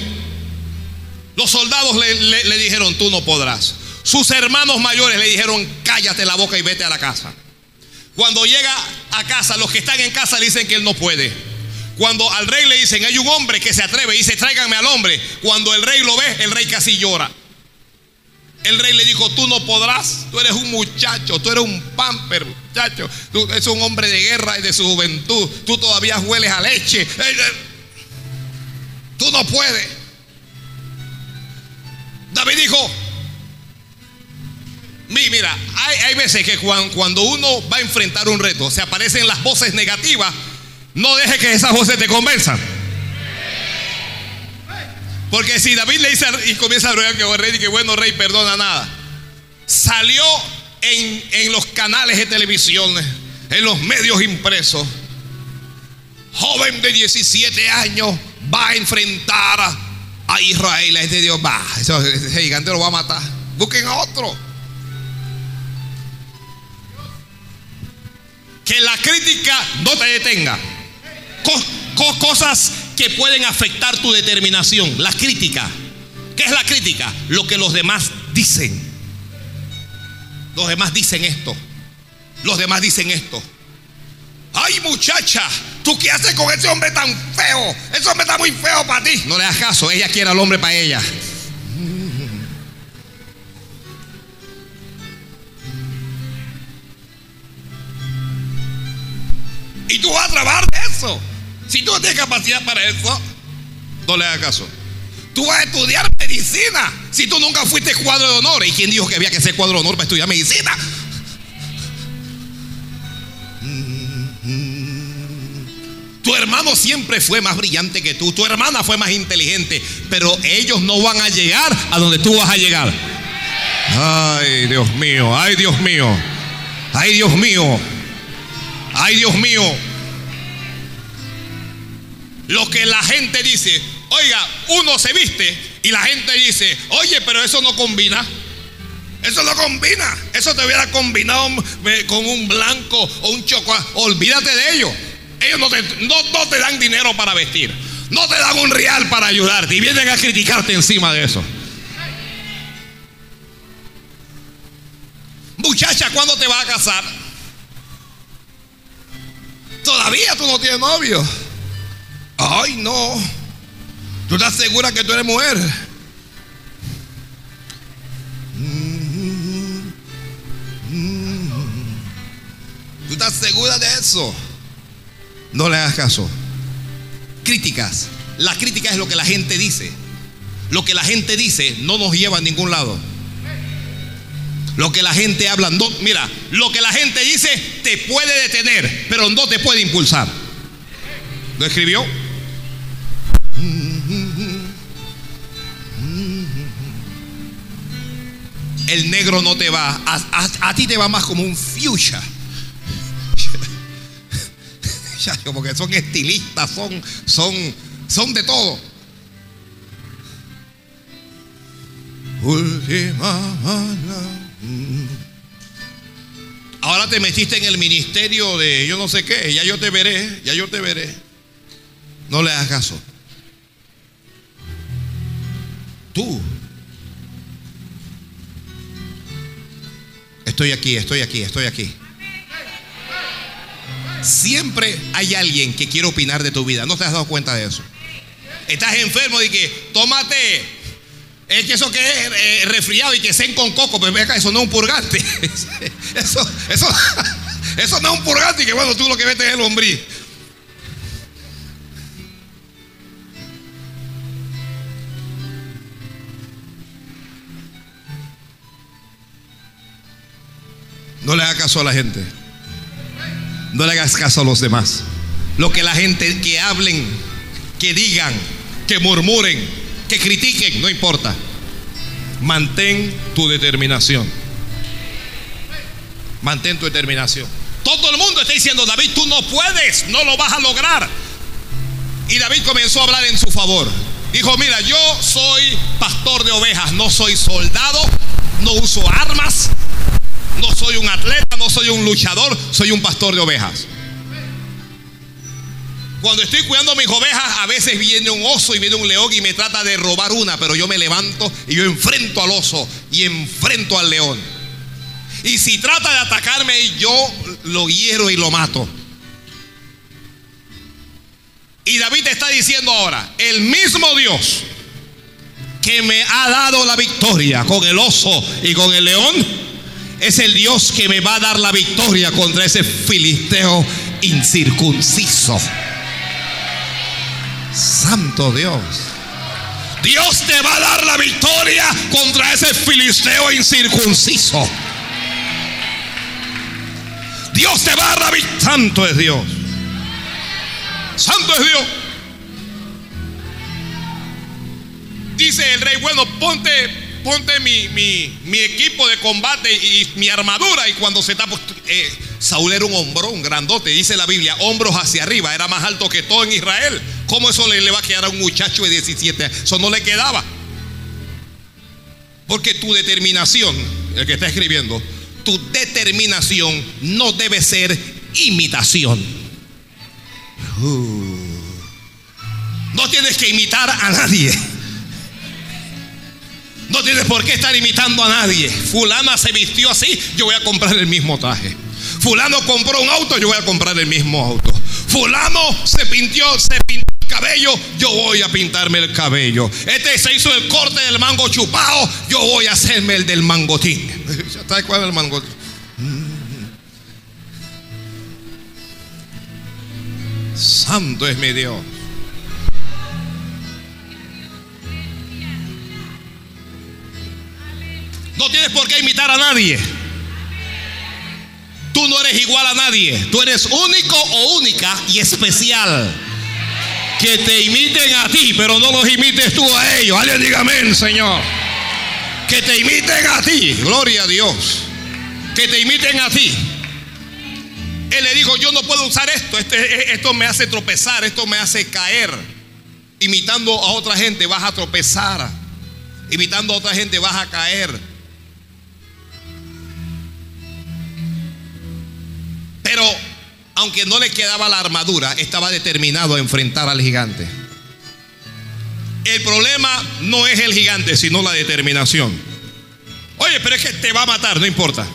Los soldados le, dijeron, tú no podrás. Sus hermanos mayores le dijeron, cállate la boca y vete a la casa. Cuando llega a casa, los que están en casa le dicen que él no puede. Cuando al rey le dicen, hay un hombre que se atreve y dice, tráiganme al hombre. Cuando el rey lo ve, el rey casi llora. El rey le dijo, tú no podrás, tú eres un muchacho, tú eres un pamper, muchacho. Tú eres un hombre de guerra y de su juventud. Tú todavía hueles a leche. Tú no puedes. David dijo, mira, hay, veces que cuando uno va a enfrentar un reto, se aparecen las voces negativas, no deje que esas voces te convenzan. Porque si David le dice y comienza a rogar que oh, rey y que bueno rey, perdona nada. Salió en, en los canales de televisión, en los medios impresos. Joven de 17 años va a enfrentar a Israel. Este Dios va, ese gigante lo va a matar. Busquen a otro. Que la crítica no te detenga. cosas que pueden afectar tu determinación. La crítica. ¿Qué es la crítica? Lo que los demás dicen. Los demás dicen esto. Los demás dicen esto. Ay muchacha, ¿tú qué haces con ese hombre tan feo? Ese hombre está muy feo para ti. No le das caso, ella quiere al hombre para ella. Y tú vas a trabajar de eso. Si tú no tienes capacidad para eso, no le hagas caso. Tú vas a estudiar medicina si tú nunca fuiste cuadro de honor. ¿Y quién dijo que había que ser cuadro de honor para estudiar medicina? Tu hermano siempre fue más brillante que tú. Tu hermana fue más inteligente. Pero ellos no van a llegar a donde tú vas a llegar. Ay, Dios mío. Ay, Dios mío. Ay, Dios mío. Ay, Dios mío. Lo que la gente dice, oiga, uno se viste y la gente dice, oye, pero eso no combina. Eso no combina. Eso te hubiera combinado con un blanco o un chocolate. Olvídate de ello. Ellos no te, no te dan dinero para vestir. No te dan un real para ayudarte. Y vienen a criticarte encima de eso. Muchacha, ¿cuándo te vas a casar? Todavía tú no tienes novio. Ay, no. ¿Tú estás segura que tú eres mujer? ¿Tú estás segura de eso? No le hagas caso. Críticas. La crítica es lo que la gente dice. Lo que la gente dice no nos lleva a ningún lado. Lo que la gente habla, no, mira, lo que la gente dice te puede detener, pero no te puede impulsar. ¿Lo escribió? El negro no te va, a, ti te va más como un fuchsia. Como que son estilistas, son, son, son de todo. Ahora te metiste en el ministerio de yo no sé qué, ya yo te veré, ya yo te veré. No le hagas caso. Tú. Estoy aquí, estoy aquí, estoy aquí. Siempre hay alguien que quiere opinar de tu vida. ¿No te has dado cuenta de eso? Estás enfermo y que tómate. Es que eso que es eh, resfriado y que se con coco, pero acá, eso no es un purgante. eso, eso, eso no es un purgante y que bueno, tú lo que ves es el hombrí. No le hagas caso a la gente. No le hagas caso a los demás. Lo que la gente que hablen, que digan, que murmuren, que critiquen, no importa. Mantén tu determinación. Mantén tu determinación. Todo el mundo está diciendo, David, tú no puedes, no lo vas a lograr. Y David comenzó a hablar en su favor. Dijo, mira, yo soy pastor de ovejas, no soy soldado, no uso armas, no soy un atleta, no soy un luchador, soy un pastor de ovejas. Cuando estoy cuidando mis ovejas, a veces viene un oso y viene un león y me trata de robar una, pero yo me levanto y yo enfrento al oso y enfrento al león. Y si trata de atacarme, yo lo hiero y lo mato. Y David está diciendo ahora, el mismo Dios que me ha dado la victoria con el oso y con el león, es el Dios que me va a dar la victoria contra ese filisteo incircunciso. Santo Dios. Dios te va a dar la victoria contra ese filisteo incircunciso. Dios te va a dar la victoria. Santo es Dios. Santo es Dios. Dice el rey, bueno, ponte, ponte mi, mi, equipo de combate y mi armadura. Y cuando se está, eh, Saúl era un hombrón grandote, dice la Biblia, hombros hacia arriba, era más alto que todo en Israel. ¿Cómo eso le, le va a quedar a un muchacho de 17? Eso no le quedaba. Porque tu determinación, el que está escribiendo, tu determinación no debe ser imitación. Uh. No tienes que imitar a nadie. No tienes por qué estar imitando a nadie. Fulana se vistió así, yo voy a comprar el mismo traje. Fulano compró un auto, yo voy a comprar el mismo auto. Fulano se pintó, se pintó el cabello, yo voy a pintarme el cabello. Este se hizo el corte del mango chupado, yo voy a hacerme el del mangotín. ¿Sabes cuál es el mangotín? Santo es mi Dios. No tienes por qué imitar a nadie. Tú no eres igual a nadie. Tú eres único o única y especial. Que te imiten a ti, pero no los imites tú a ellos. Alguien diga amén, Señor. Que te imiten a ti. Gloria a Dios. Que te imiten a ti. Él le dijo, yo no puedo usar esto. Este, esto me hace tropezar, esto me hace caer. Imitando a otra gente vas a tropezar. Imitando a otra gente vas a caer. Pero aunque no le quedaba la armadura, estaba determinado a enfrentar al gigante. El problema no es el gigante, sino la determinación. Oye, pero es que te va a matar, no importa.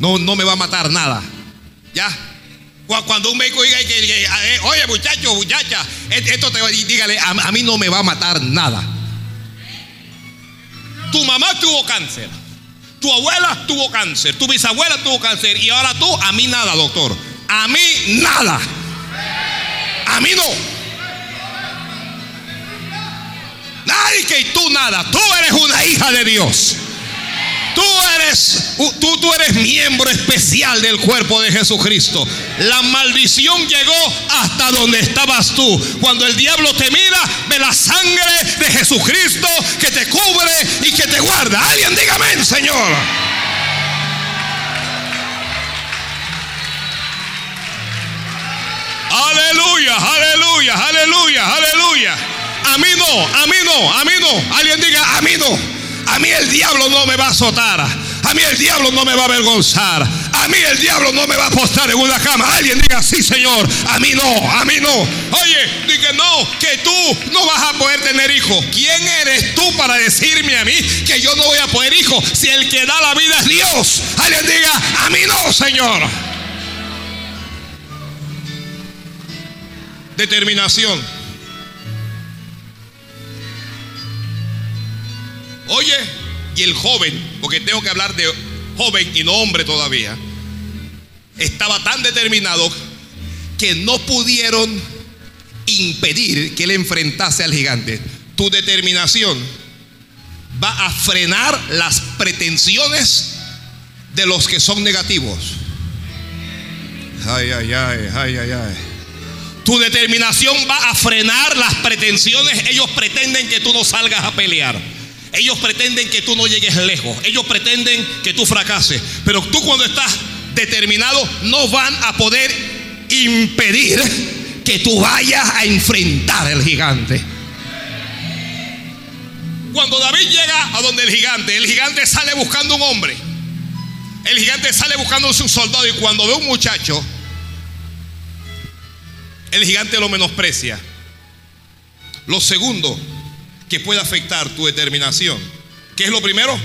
No, no me va a matar nada. ¿Ya? Cuando un médico diga eh, oye muchacho, muchacha, esto te dígale, a, a mí no me va a matar nada. Tu mamá tuvo cáncer. Tu abuela tuvo cáncer, tu bisabuela tuvo cáncer y ahora tú, a mí nada, doctor. A mí nada. A mí no. Nadie que tú nada. Tú eres una hija de Dios. Tú eres, tú, tú eres miembro especial del cuerpo de Jesucristo. La maldición llegó hasta donde estabas tú. Cuando el diablo te mira, ve la sangre de Jesucristo que te cubre y que te guarda. Alguien dígame, Señor. Aleluya, aleluya, aleluya, aleluya. A mí no, a mí no, a mí no. Alguien diga, a. A mí el diablo no me va a azotar. A mí el diablo no me va a avergonzar. A mí el diablo no me va a postar en una cama. Alguien diga, sí, Señor. A mí no, a mí no. Oye, diga no, que tú no vas a poder tener hijo. ¿Quién eres tú para decirme a mí que yo no voy a poder hijo si el que da la vida es Dios? Alguien diga, a mí no, Señor. Determinación. Y el joven, porque tengo que hablar de joven y no hombre todavía, estaba tan determinado que no pudieron impedir que él enfrentase al gigante. Tu determinación va a frenar las pretensiones de los que son negativos. Ay, ay, ay, ay, ay, ay. Tu determinación va a frenar las pretensiones. Ellos pretenden que tú no salgas a pelear. Ellos pretenden que tú no llegues lejos. Ellos pretenden que tú fracases. Pero tú cuando estás determinado no van a poder impedir que tú vayas a enfrentar al gigante. Cuando David llega a donde el gigante, el gigante sale buscando un hombre. El gigante sale buscando un soldado y cuando ve un muchacho, el gigante lo menosprecia. Lo segundo que puede afectar tu determinación, ¿qué es lo primero?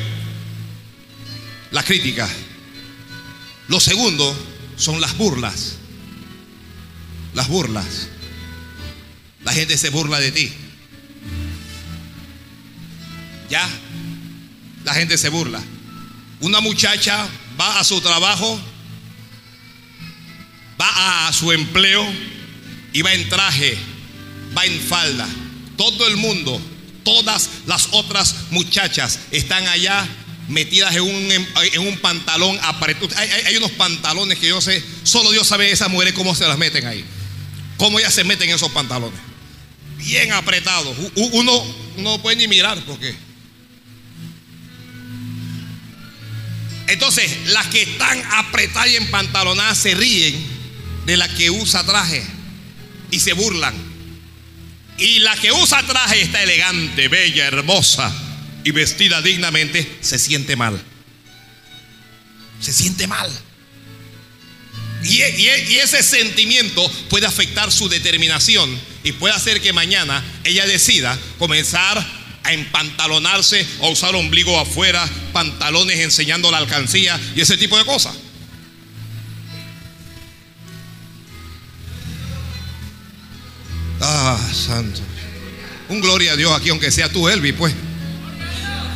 La crítica. Lo segundo son las burlas. Las burlas. La gente se burla de ti. Ya, la gente se burla. Una muchacha va a su trabajo, va a su empleo y va en traje, va en falda. Todo el mundo, todas las otras muchachas están allá metidas en un, en un pantalón apretado. Hay, unos pantalones que yo sé, solo Dios sabe esas mujeres cómo se las meten ahí. Cómo ellas se meten en esos pantalones. Bien apretados. Uno no puede ni mirar porque Entonces, las que están apretadas y empantalonadas se ríen de la que usa traje y se burlan. Y la que usa traje está elegante, bella, hermosa y vestida dignamente, se siente mal. Se siente mal. Y, y, ese sentimiento puede afectar su determinación y puede hacer que mañana ella decida comenzar a empantalonarse, a usar ombligo afuera, pantalones enseñando la alcancía y ese tipo de cosas. Ah, santo. Un gloria a Dios aquí, aunque sea tú, Elvi, pues.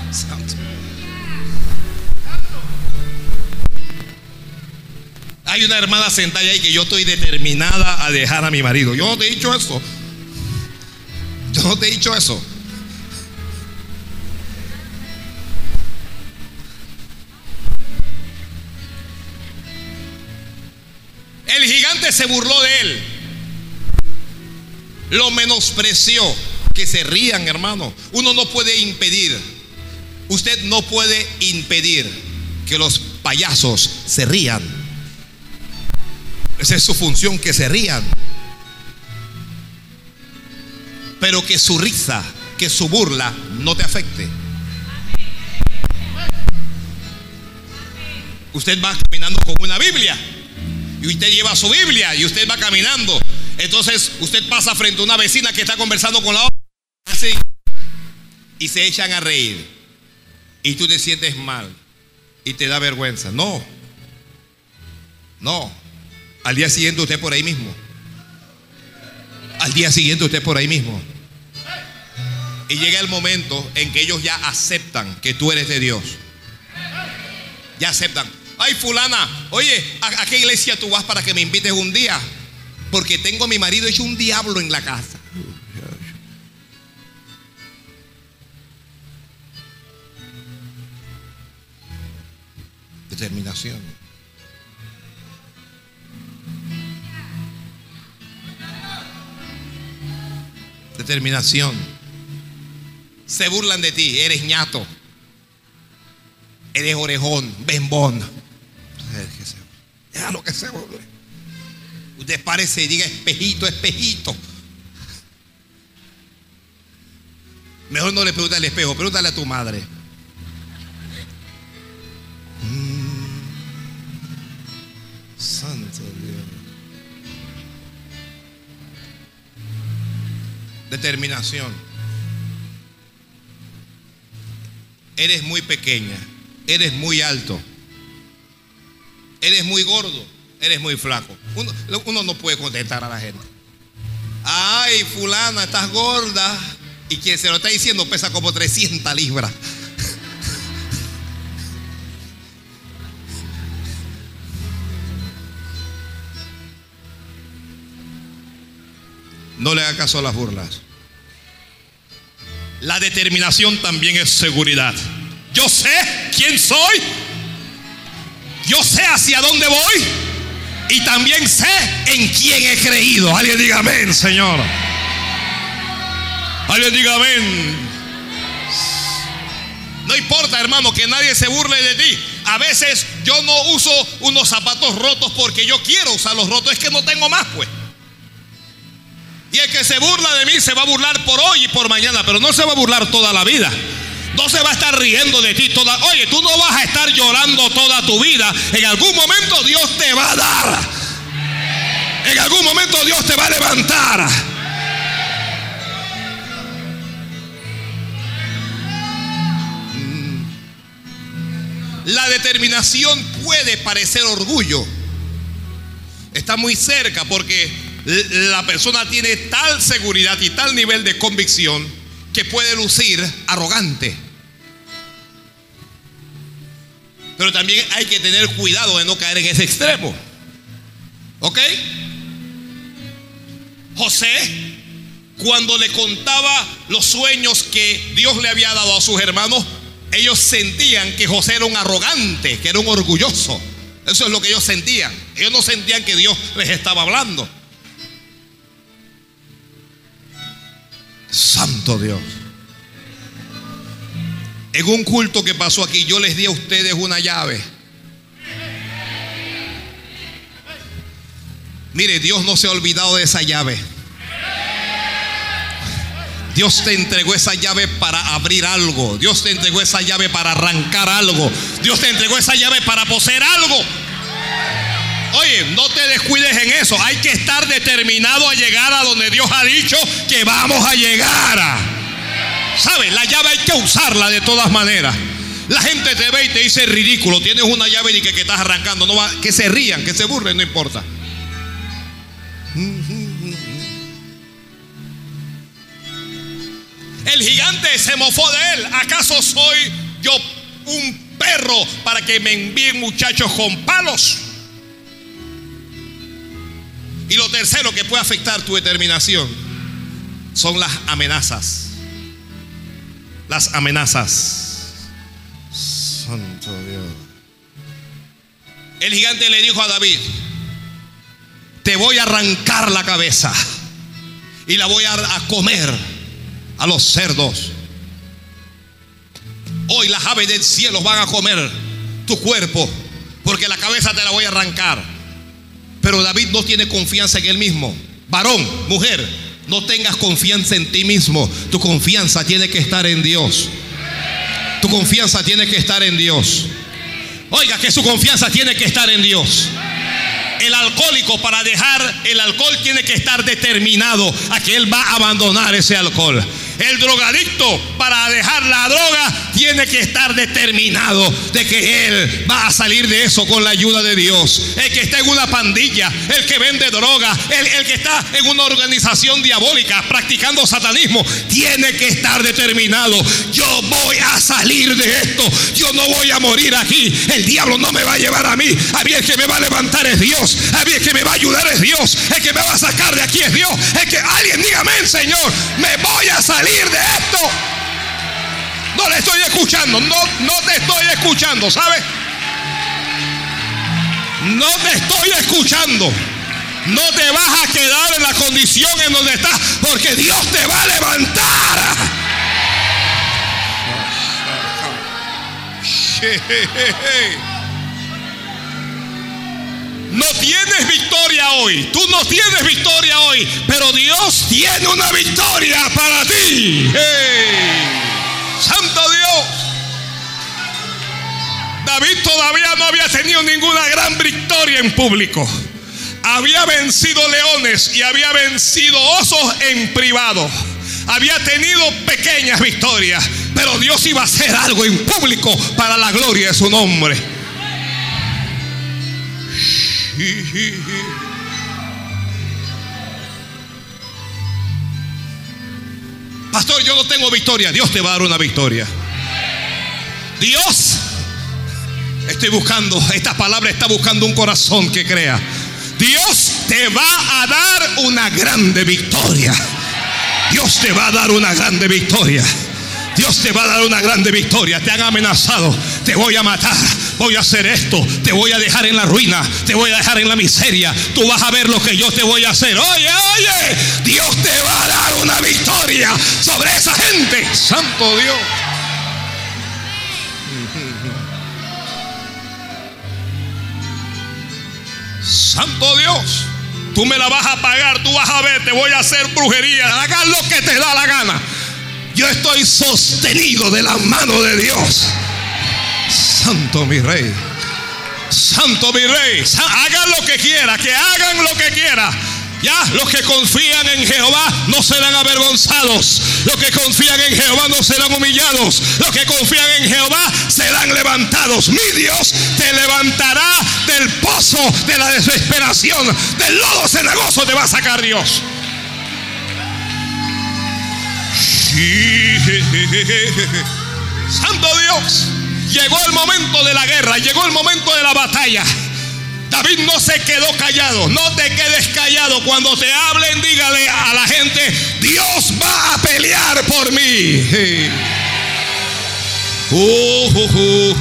Santo. Hay una hermana sentada ahí que yo estoy determinada a dejar a mi marido. Yo no te he dicho eso. Yo no te he dicho eso. El gigante se burló de él. Lo menospreció. Que se rían, hermano. Uno no puede impedir. Usted no puede impedir que los payasos se rían. Esa es su función, que se rían. Pero que su risa, que su burla no te afecte. Usted va caminando con una Biblia y usted lleva su Biblia y usted va caminando. Entonces usted pasa frente a una vecina que está conversando con la otra así, y se echan a reír. Y tú te sientes mal y te da vergüenza. No, no. Al día siguiente usted por ahí mismo. Al día siguiente usted por ahí mismo. Y llega el momento en que ellos ya aceptan que tú eres de Dios. Ya aceptan. Ay, fulana, oye, ¿a, qué iglesia tú vas para que me invites un día? Porque tengo a mi marido hecho un diablo en la casa. Determinación. Determinación. Se burlan de ti, eres ñato. Eres orejón, bembón lo que se Usted parece y diga espejito, espejito. Mejor no le pregunte al espejo, pregúntale a tu madre. Mm. Santo Dios. Determinación. Eres muy pequeña, eres muy alto. Eres muy gordo, eres muy flaco. Uno, no puede contestar a la gente. Ay, fulana, estás gorda. Y quien se lo está diciendo pesa como 300 libras. No le haga caso a las burlas. La determinación también es seguridad. Yo sé quién soy yo sé hacia dónde voy y también sé en quién he creído. Alguien diga amén, Señor. Alguien diga amén. No importa, hermano, que nadie se burle de ti. A veces yo no uso unos zapatos rotos porque yo quiero usar los rotos, es que no tengo más, pues. Y el que se burla de mí se va a burlar por hoy y por mañana, pero no se va a burlar toda la vida. No se va a estar riendo de ti toda. Oye, tú no vas a estar llorando toda tu vida. En algún momento Dios te va a dar. En algún momento Dios te va a levantar. La determinación puede parecer orgullo. Está muy cerca porque la persona tiene tal seguridad y tal nivel de convicción que puede lucir arrogante. Pero también hay que tener cuidado de no caer en ese extremo. ¿Ok? José, cuando le contaba los sueños que Dios le había dado a sus hermanos, ellos sentían que José era un arrogante, que era un orgulloso. Eso es lo que ellos sentían. Ellos no sentían que Dios les estaba hablando. Santo Dios. En un culto que pasó aquí, yo les di a ustedes una llave. Mire, Dios no se ha olvidado de esa llave. Dios te entregó esa llave para abrir algo. Dios te entregó esa llave para arrancar algo. Dios te entregó esa llave para poseer algo. Oye, no te descuides en eso. Hay que estar determinado a llegar a donde Dios ha dicho que vamos a llegar. ¿Sabes? La llave hay que usarla de todas maneras. La gente te ve y te dice ridículo. Tienes una llave y que, que estás arrancando. No va, que se rían, que se burlen, no importa. El gigante se mofó de él. ¿Acaso soy yo un perro para que me envíen muchachos con palos? Y lo tercero que puede afectar tu determinación son las amenazas. Las amenazas. Santo Dios. El gigante le dijo a David, te voy a arrancar la cabeza y la voy a, comer a los cerdos. Hoy las aves del cielo van a comer tu cuerpo porque la cabeza te la voy a arrancar. Pero David no tiene confianza en él mismo. Varón, mujer, no tengas confianza en ti mismo. Tu confianza tiene que estar en Dios. Tu confianza tiene que estar en Dios. Oiga, que su confianza tiene que estar en Dios. El alcohólico para dejar el alcohol tiene que estar determinado a que él va a abandonar ese alcohol. El drogadicto para dejar la droga tiene que estar determinado de que él va a salir de eso con la ayuda de Dios. El que está en una pandilla, el que vende droga, el, que está en una organización diabólica practicando satanismo, tiene que estar determinado. Yo voy a salir de esto. Yo no voy a morir aquí. El diablo no me va a llevar a mí. A mí el que me va a levantar es Dios. A mí el que me va a ayudar es Dios. El que me va a sacar de aquí es Dios. El que alguien dígame, Señor, me voy a salir de esto. No le estoy escuchando, no, no te estoy escuchando, ¿sabes? No te estoy escuchando. No te vas a quedar en la condición en donde estás, porque Dios te va a levantar. No tienes victoria hoy. Tú no tienes victoria hoy. Pero Dios tiene una victoria para ti. Santo Dios. David todavía no había tenido ninguna gran victoria en público. Había vencido leones y había vencido osos en privado. Había tenido pequeñas victorias. Pero Dios iba a hacer algo en público para la gloria de su nombre. Pastor, yo no tengo victoria. Dios te va a dar una victoria. Dios, estoy buscando, esta palabra está buscando un corazón que crea. Dios te va a dar una grande victoria. Dios te va a dar una grande victoria. Dios te va a dar una grande victoria. Te han amenazado te voy a matar, voy a hacer esto, te voy a dejar en la ruina, te voy a dejar en la miseria, tú vas a ver lo que yo te voy a hacer. Oye, oye, Dios te va a dar una victoria sobre esa gente. Santo Dios. Santo Dios, tú me la vas a pagar, tú vas a ver, te voy a hacer brujería, hagas lo que te da la gana. Yo estoy sostenido de la mano de Dios. Santo mi rey. Santo mi rey. Hagan lo que quiera, que hagan lo que quiera. Ya, los que confían en Jehová no serán avergonzados. Los que confían en Jehová no serán humillados. Los que confían en Jehová serán levantados. Mi Dios te levantará del pozo de la desesperación. Del lodo cenagoso te va a sacar Dios. Santo Dios. Llegó el momento de la guerra, llegó el momento de la batalla. David no se quedó callado. No te quedes callado. Cuando te hablen, dígale a la gente, Dios va a pelear por mí. Uh, uh, uh,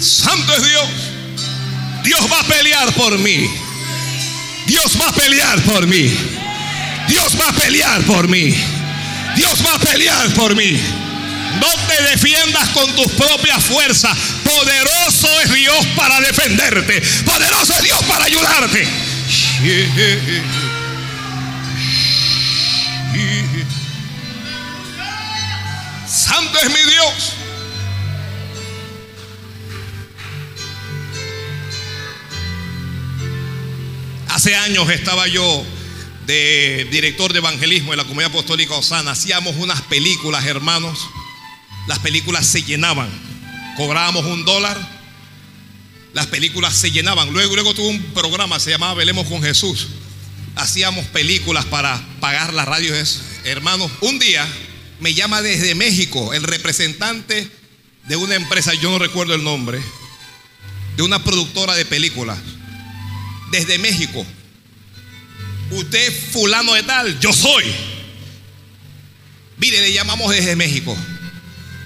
Santo es Dios. Dios va a pelear por mí. Dios va a pelear por mí. Dios va a pelear por mí. Dios va a pelear por mí. No te defiendas con tus propias fuerzas. Poderoso es Dios para defenderte. Poderoso es Dios para ayudarte. Santo es mi Dios. Hace años estaba yo de director de evangelismo en la comunidad apostólica Osana. Hacíamos unas películas, hermanos las películas se llenaban. Cobrábamos un dólar, las películas se llenaban. Luego, luego un programa, se llamaba Velemos con Jesús. Hacíamos películas para pagar las radios. Hermanos, un día me llama desde México el representante de una empresa, yo no recuerdo el nombre, de una productora de películas, desde México. Usted fulano de tal, yo soy. Mire, le llamamos desde México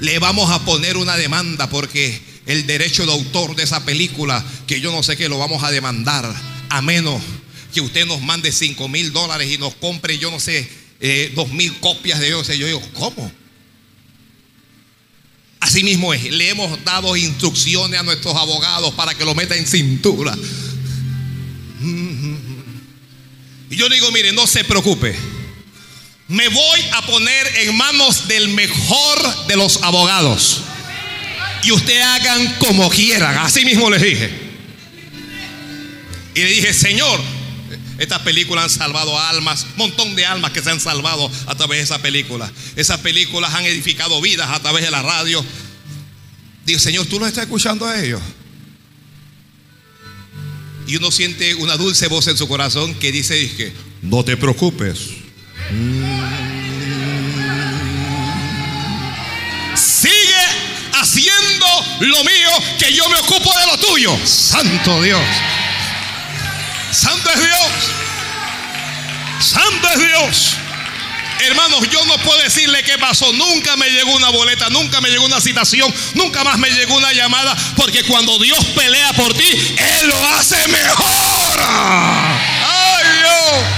le vamos a poner una demanda porque el derecho de autor de esa película, que yo no sé qué, lo vamos a demandar, a menos que usted nos mande 5 mil dólares y nos compre, yo no sé, eh, dos mil copias de ellos. Yo digo, ¿cómo? Así mismo es, le hemos dado instrucciones a nuestros abogados para que lo metan en cintura. Y yo digo, mire, no se preocupe me voy a poner en manos del mejor de los abogados. Y ustedes hagan como quieran. Así mismo les dije. Y le dije, Señor, estas películas han salvado almas, montón de almas que se han salvado a través de esa película. Esas películas han edificado vidas a través de la radio. Digo, Señor, ¿tú los estás escuchando a ellos? Y uno siente una dulce voz en su corazón que dice, no te preocupes Sigue haciendo lo mío que yo me ocupo de lo tuyo. Santo Dios. Santo es Dios. Santo es Dios. Hermanos, yo no puedo decirle qué pasó. Nunca me llegó una boleta, nunca me llegó una citación, nunca más me llegó una llamada. Porque cuando Dios pelea por ti, Él lo hace mejor. ¡Ay Dios!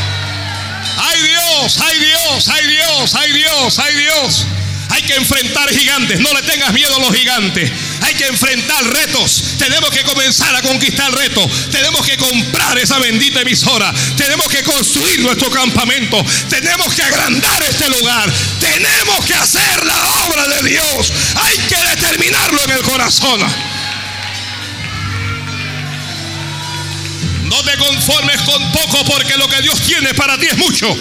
¡Ay Dios! ¡Ay Dios! ¡Ay Dios! ¡Ay Dios! ¡Ay Dios! Hay que enfrentar gigantes. No le tengas miedo a los gigantes. Hay que enfrentar retos. Tenemos que comenzar a conquistar retos. Tenemos que comprar esa bendita emisora. Tenemos que construir nuestro campamento. Tenemos que agrandar este lugar. Tenemos que hacer la obra de Dios. Hay que determinarlo en el corazón. No te conformes con poco porque lo que Dios tiene para ti es mucho.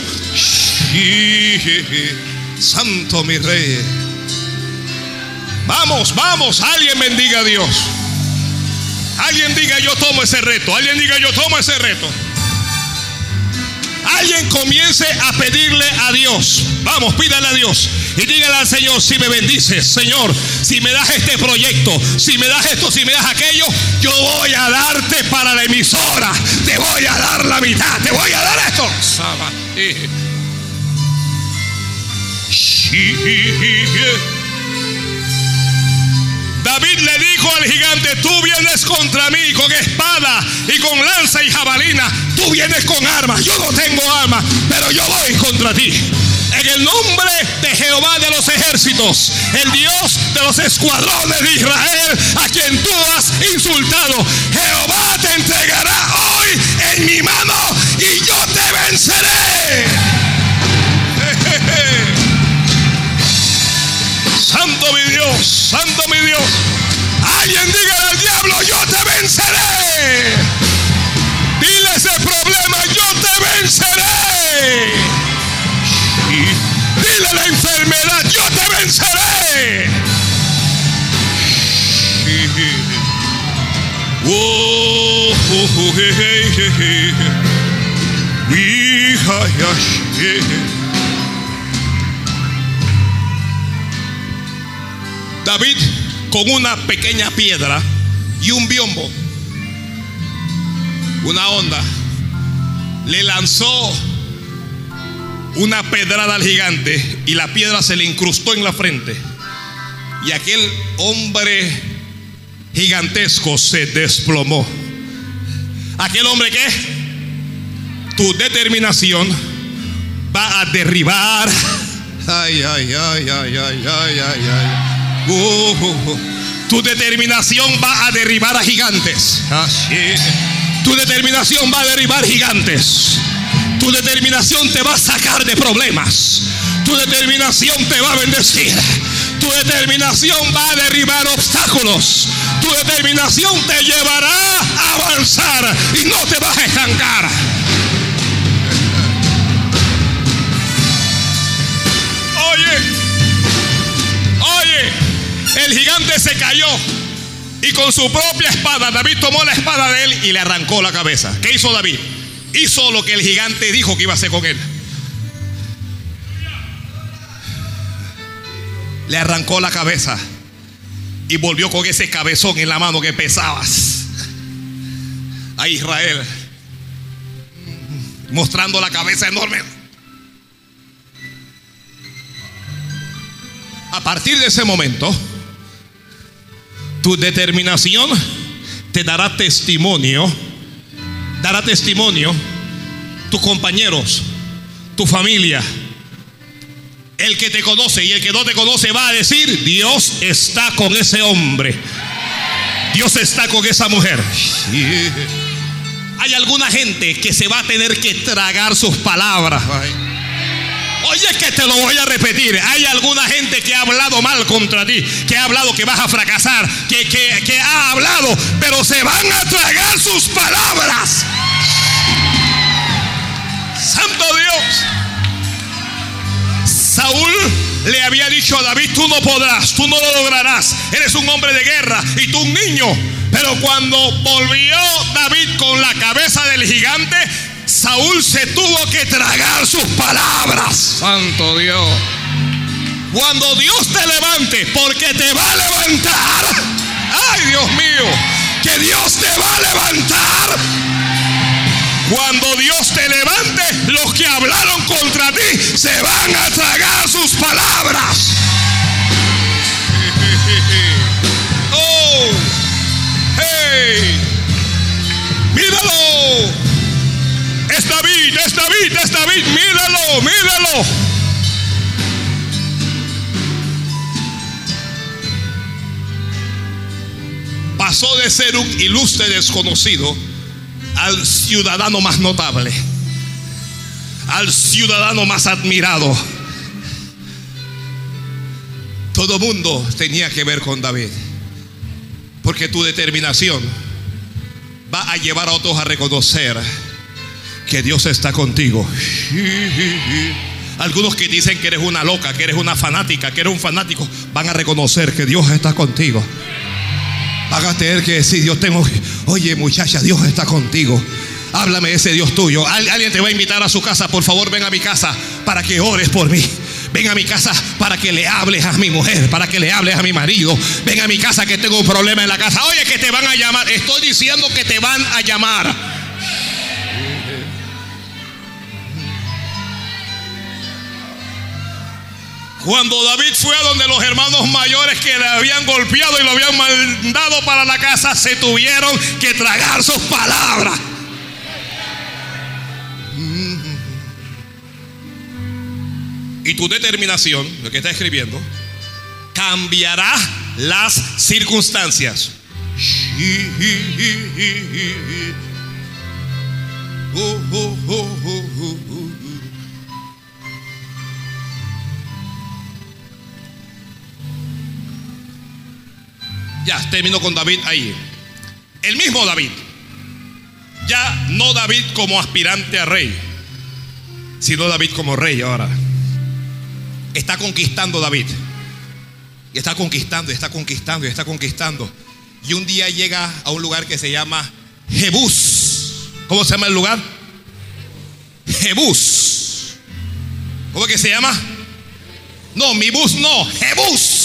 Santo mi rey. Vamos, vamos, alguien bendiga a Dios. Alguien diga yo tomo ese reto. Alguien diga yo tomo ese reto. Alguien comience a pedirle a Dios. Vamos, pídale a Dios. Y dígale al Señor, si me bendices, Señor, si me das este proyecto, si me das esto, si me das aquello, yo voy a darte para la emisora. Te voy a dar la mitad, te voy a dar esto. David le dijo al gigante, tú vienes contra mí con espada y con lanza y jabalina, Tú vienes con armas, yo no tengo armas, pero yo voy contra ti. En el nombre de Jehová de los ejércitos, el Dios de los escuadrones de Israel, a quien tú has insultado, Jehová te entregará hoy en mi mano y yo te venceré. Santo mi Dios, santo mi Dios. Alguien diga al diablo, yo te venceré. Dile ese problema, yo te venceré. Dile la enfermedad, yo te venceré. David con una pequeña piedra y un biombo, una onda, le lanzó una pedrada al gigante y la piedra se le incrustó en la frente. Y aquel hombre gigantesco se desplomó. Aquel hombre que tu determinación va a derribar. Ay, ay, ay, ay, ay, ay, ay, ay. Uh, tu determinación va a derribar a gigantes. Tu determinación va a derribar gigantes. Tu determinación te va a sacar de problemas. Tu determinación te va a bendecir. Tu determinación va a derribar obstáculos. Tu determinación te llevará a avanzar y no te vas a estancar. El gigante se cayó y con su propia espada David tomó la espada de él y le arrancó la cabeza. ¿Qué hizo David? Hizo lo que el gigante dijo que iba a hacer con él. Le arrancó la cabeza y volvió con ese cabezón en la mano que pesabas a Israel, mostrando la cabeza enorme. A partir de ese momento, tu determinación te dará testimonio, dará testimonio tus compañeros, tu familia. El que te conoce y el que no te conoce va a decir, Dios está con ese hombre. Dios está con esa mujer. Hay alguna gente que se va a tener que tragar sus palabras. Oye, que te lo voy a repetir. Hay alguna gente que ha hablado mal contra ti, que ha hablado que vas a fracasar, que, que ha hablado, pero se van a tragar sus palabras. Santo Dios. Saúl le había dicho a David, tú no podrás, tú no lo lograrás. Eres un hombre de guerra y tú un niño. Pero cuando volvió David con la cabeza del gigante, Saúl se tuvo que tragar sus palabras. Santo Dios. Cuando Dios te levante, porque te va a levantar. Ay, Dios mío, que Dios te va a levantar. Cuando Dios te levante, los que hablaron contra ti se van a tragar sus palabras. Oh, hey, míralo. Es David, es David, es David. Míralo, míralo. Pasó de ser un ilustre desconocido al ciudadano más notable, al ciudadano más admirado. Todo mundo tenía que ver con David, porque tu determinación va a llevar a otros a reconocer que Dios está contigo. Algunos que dicen que eres una loca, que eres una fanática, que eres un fanático, van a reconocer que Dios está contigo. Van a tener que decir, Dios tengo, oye muchacha, Dios está contigo. Háblame de ese Dios tuyo. Alguien te va a invitar a su casa, por favor ven a mi casa para que ores por mí. Ven a mi casa para que le hables a mi mujer, para que le hables a mi marido. Ven a mi casa que tengo un problema en la casa. Oye, que te van a llamar. Estoy diciendo que te van a llamar. Cuando David fue a donde los hermanos mayores que le habían golpeado y lo habían mandado para la casa, se tuvieron que tragar sus palabras. Y tu determinación, lo que está escribiendo, cambiará las circunstancias. Ya, termino con David ahí. El mismo David. Ya no David como aspirante a rey, sino David como rey ahora. Está conquistando David. Y está conquistando, y está conquistando, y está conquistando. Y un día llega a un lugar que se llama Jebús. ¿Cómo se llama el lugar? Jebús. ¿Cómo que se llama? No, mi bus no, Jebús.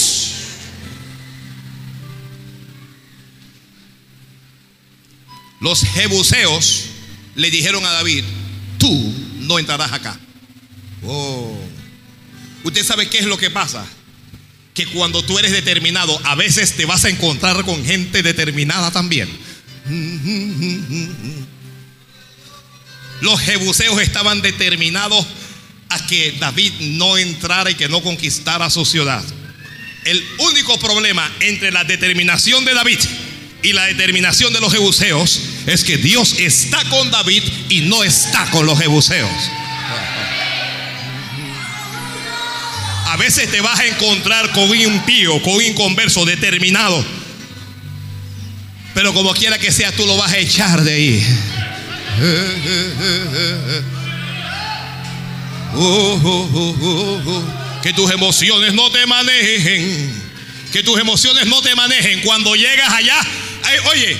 Los jebuseos le dijeron a David, tú no entrarás acá. Oh. ¿Usted sabe qué es lo que pasa? Que cuando tú eres determinado, a veces te vas a encontrar con gente determinada también. Los jebuseos estaban determinados a que David no entrara y que no conquistara su ciudad. El único problema entre la determinación de David y la determinación de los jebuseos es que Dios está con David y no está con los jebuseos. A veces te vas a encontrar con un impío, con un inconverso determinado. Pero como quiera que sea, tú lo vas a echar de ahí. que tus emociones no te manejen. Que tus emociones no te manejen. Cuando llegas allá, oye,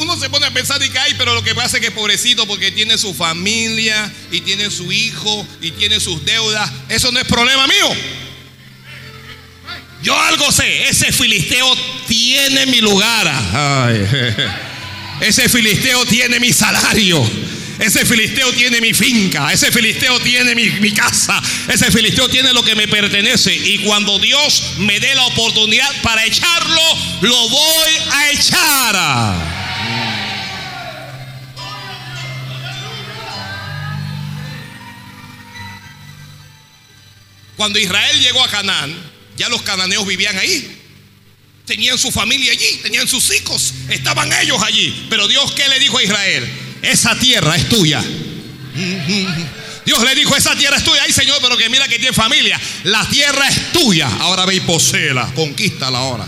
uno se pone a pensar y hay, pero lo que pasa es que pobrecito porque tiene su familia y tiene su hijo y tiene sus deudas. Eso no es problema mío. Yo algo sé, ese filisteo tiene mi lugar. ese filisteo tiene mi salario. Ese filisteo tiene mi finca, ese filisteo tiene mi, casa, ese filisteo tiene lo que me pertenece. Y cuando Dios me dé la oportunidad para echarlo, lo voy a echar. Cuando Israel llegó a Canaán, ya los cananeos vivían ahí. Tenían su familia allí, tenían sus hijos, estaban ellos allí. Pero Dios, ¿qué le dijo a Israel? Esa tierra es tuya. Dios le dijo, esa tierra es tuya. Ay, Señor, pero que mira que tiene familia. La tierra es tuya. Ahora ve y poseela, conquístala ahora.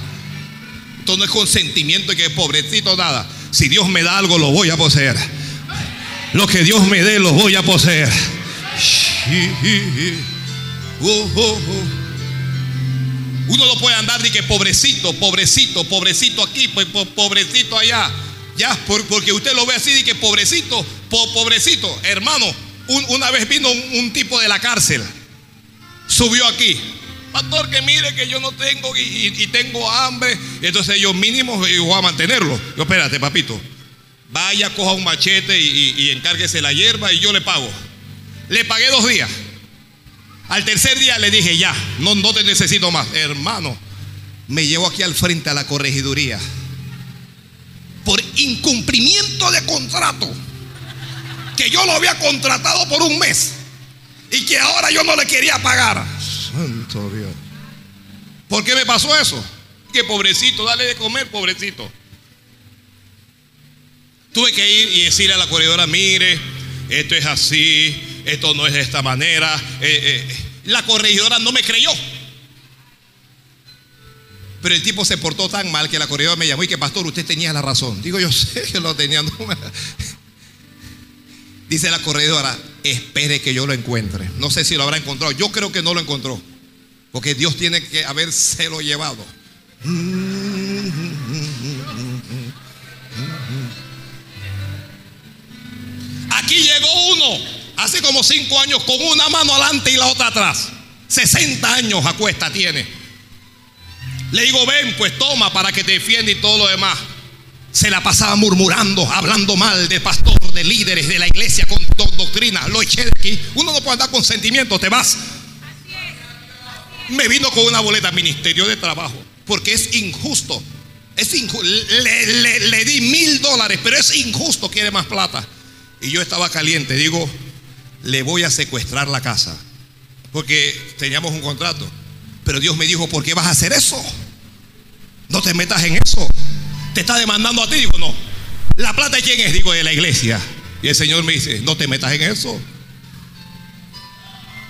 Esto no es consentimiento y que pobrecito nada. Si Dios me da algo, lo voy a poseer. Lo que Dios me dé, lo voy a poseer. Uno no puede andar de que pobrecito, pobrecito, pobrecito aquí, pues, pobrecito allá. Ya, porque usted lo ve así y que pobrecito, pobrecito, hermano. una vez vino un, tipo de la cárcel, subió aquí. Pastor, que mire que yo no tengo y, tengo hambre. Entonces yo mínimo voy a mantenerlo. Yo, espérate, papito. Vaya, coja un machete y, y encárguese la hierba y yo le pago. Le pagué dos días. Al tercer día le dije, ya, no, no te necesito más. Hermano, me llevo aquí al frente a la corregiduría por incumplimiento de contrato. Que yo lo había contratado por un mes y que ahora yo no le quería pagar. Santo Dios. ¿Por qué me pasó eso? Que pobrecito, dale de comer, pobrecito. Tuve que ir y decirle a la corredora, mire, esto es así, esto no es de esta manera. Eh, eh, la corregidora no me creyó. Pero el tipo se portó tan mal que la corredora me llamó y que pastor, usted tenía la razón. Digo, yo sé que lo tenía. Dice la corredora, espere que yo lo encuentre. No sé si lo habrá encontrado. Yo creo que no lo encontró. Porque Dios tiene que habérselo llevado. Aquí llegó uno hace como cinco años con una mano adelante y la otra atrás. 60 años a cuesta tiene. Le digo, ven, pues toma para que te defienda y todo lo demás. Se la pasaba murmurando, hablando mal de pastor, de líderes de la iglesia con doctrina. Lo eché de aquí. Uno no puede andar con sentimientos, te vas. Me vino con una boleta Ministerio de Trabajo, porque es injusto. Es Le, le di mil dólares, pero es injusto, quiere más plata. Y yo estaba caliente, digo, le voy a secuestrar la casa. Porque teníamos un contrato. Pero Dios me dijo, ¿por qué vas a hacer eso? No te metas en eso. Te está demandando a ti. Digo, no. ¿La plata de quién es? Digo, de la iglesia. Y el Señor me dice, no te metas en eso.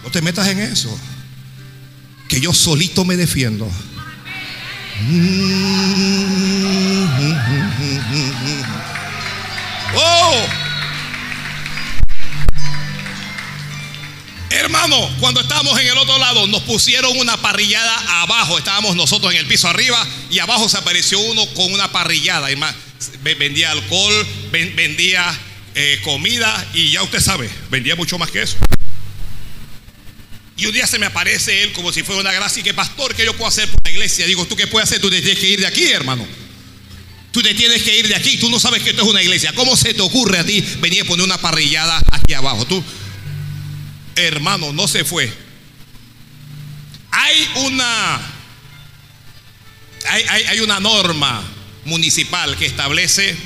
No te metas en eso. Que yo solito me defiendo. Oh. Hermano, cuando estábamos en el otro lado, nos pusieron una parrillada abajo. Estábamos nosotros en el piso arriba y abajo se apareció uno con una parrillada. vendía alcohol, vendía eh, comida y ya usted sabe, vendía mucho más que eso. Y un día se me aparece él como si fuera una gracia. Y que pastor, ¿qué yo puedo hacer por la iglesia? Digo, ¿tú qué puedes hacer? Tú te tienes que ir de aquí, hermano. Tú te tienes que ir de aquí. Tú no sabes que esto es una iglesia. ¿Cómo se te ocurre a ti venir a poner una parrillada aquí abajo? Tú, hermano, no se fue. Hay una, hay, hay una norma municipal que establece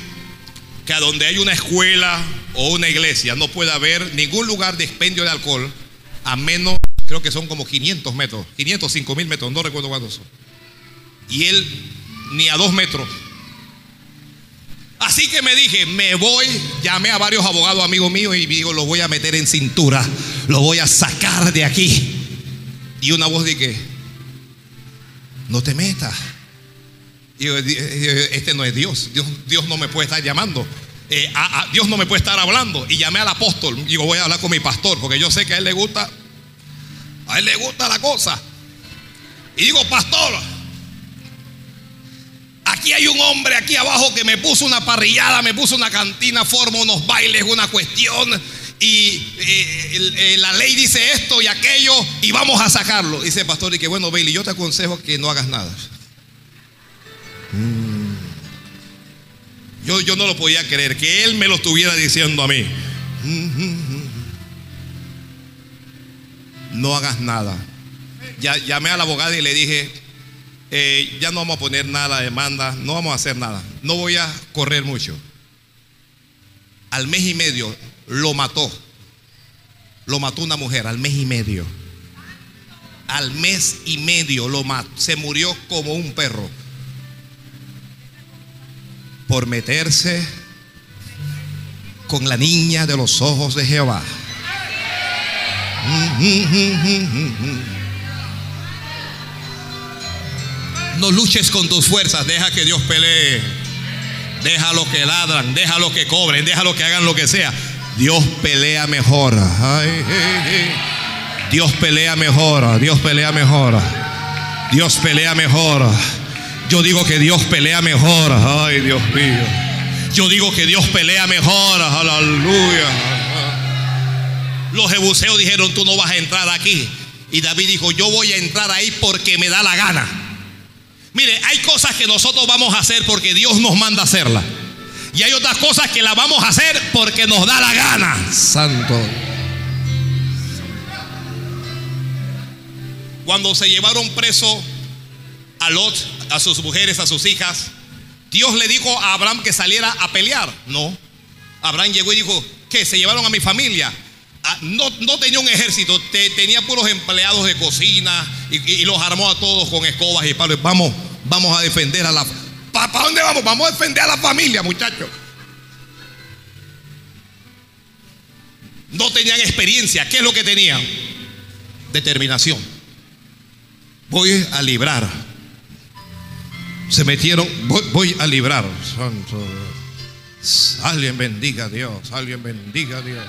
que a donde hay una escuela o una iglesia no puede haber ningún lugar de expendio de alcohol a menos creo que son como 500 metros, 505 mil metros, no recuerdo cuántos son. Y él ni a dos metros. Así que me dije, me voy, llamé a varios abogados amigos míos y digo, lo voy a meter en cintura, lo voy a sacar de aquí. Y una voz dije, no te metas. Y yo, este no es Dios, Dios, Dios no me puede estar llamando. Eh, Dios no me puede estar hablando. Y llamé al apóstol. Digo, voy a hablar con mi pastor, porque yo sé que a él le gusta a él le gusta la cosa. Y digo, pastor, aquí hay un hombre aquí abajo que me puso una parrillada, me puso una cantina, forma unos bailes, una cuestión. Y eh, eh, la ley dice esto y aquello y vamos a sacarlo. Dice el pastor, y que bueno, Bailey, yo te aconsejo que no hagas nada. Mm. Yo, yo no lo podía creer, que él me lo estuviera diciendo a mí. no hagas nada. Llamé al abogado y le dije, eh, ya no vamos a poner nada de demanda, no vamos a hacer nada, no voy a correr mucho. Al mes y medio lo mató, lo mató una mujer, al mes y medio. Al mes y medio lo mató, se murió como un perro por meterse con la niña de los ojos de Jehová. No luches con tus fuerzas, deja que Dios pelee. Deja lo que ladran, deja lo que cobren, deja lo que hagan lo que sea. Dios pelea mejor. Dios pelea mejor, Dios pelea mejor. Dios pelea mejor. Yo digo que Dios pelea mejor. Ay, Dios mío. Yo digo que Dios pelea mejor. Aleluya. Los jebuseos dijeron, tú no vas a entrar aquí. Y David dijo, yo voy a entrar ahí porque me da la gana. Mire, hay cosas que nosotros vamos a hacer porque Dios nos manda hacerlas. Y hay otras cosas que las vamos a hacer porque nos da la gana. Santo. Cuando se llevaron preso a Lot, a sus mujeres, a sus hijas, Dios le dijo a Abraham que saliera a pelear. No. Abraham llegó y dijo, ¿qué? Se llevaron a mi familia. Ah, no, tenía un ejército, tenía puros empleados de cocina y, los armó a todos con escobas y palos. Vamos, vamos a defender a la. ¿Para dónde vamos? Vamos a defender a la familia, muchachos. No tenían experiencia. ¿Qué es lo que tenían? Determinación. Voy a librar. Se metieron, voy, voy a librar. Santo. Alguien bendiga a Dios. Alguien bendiga a Dios.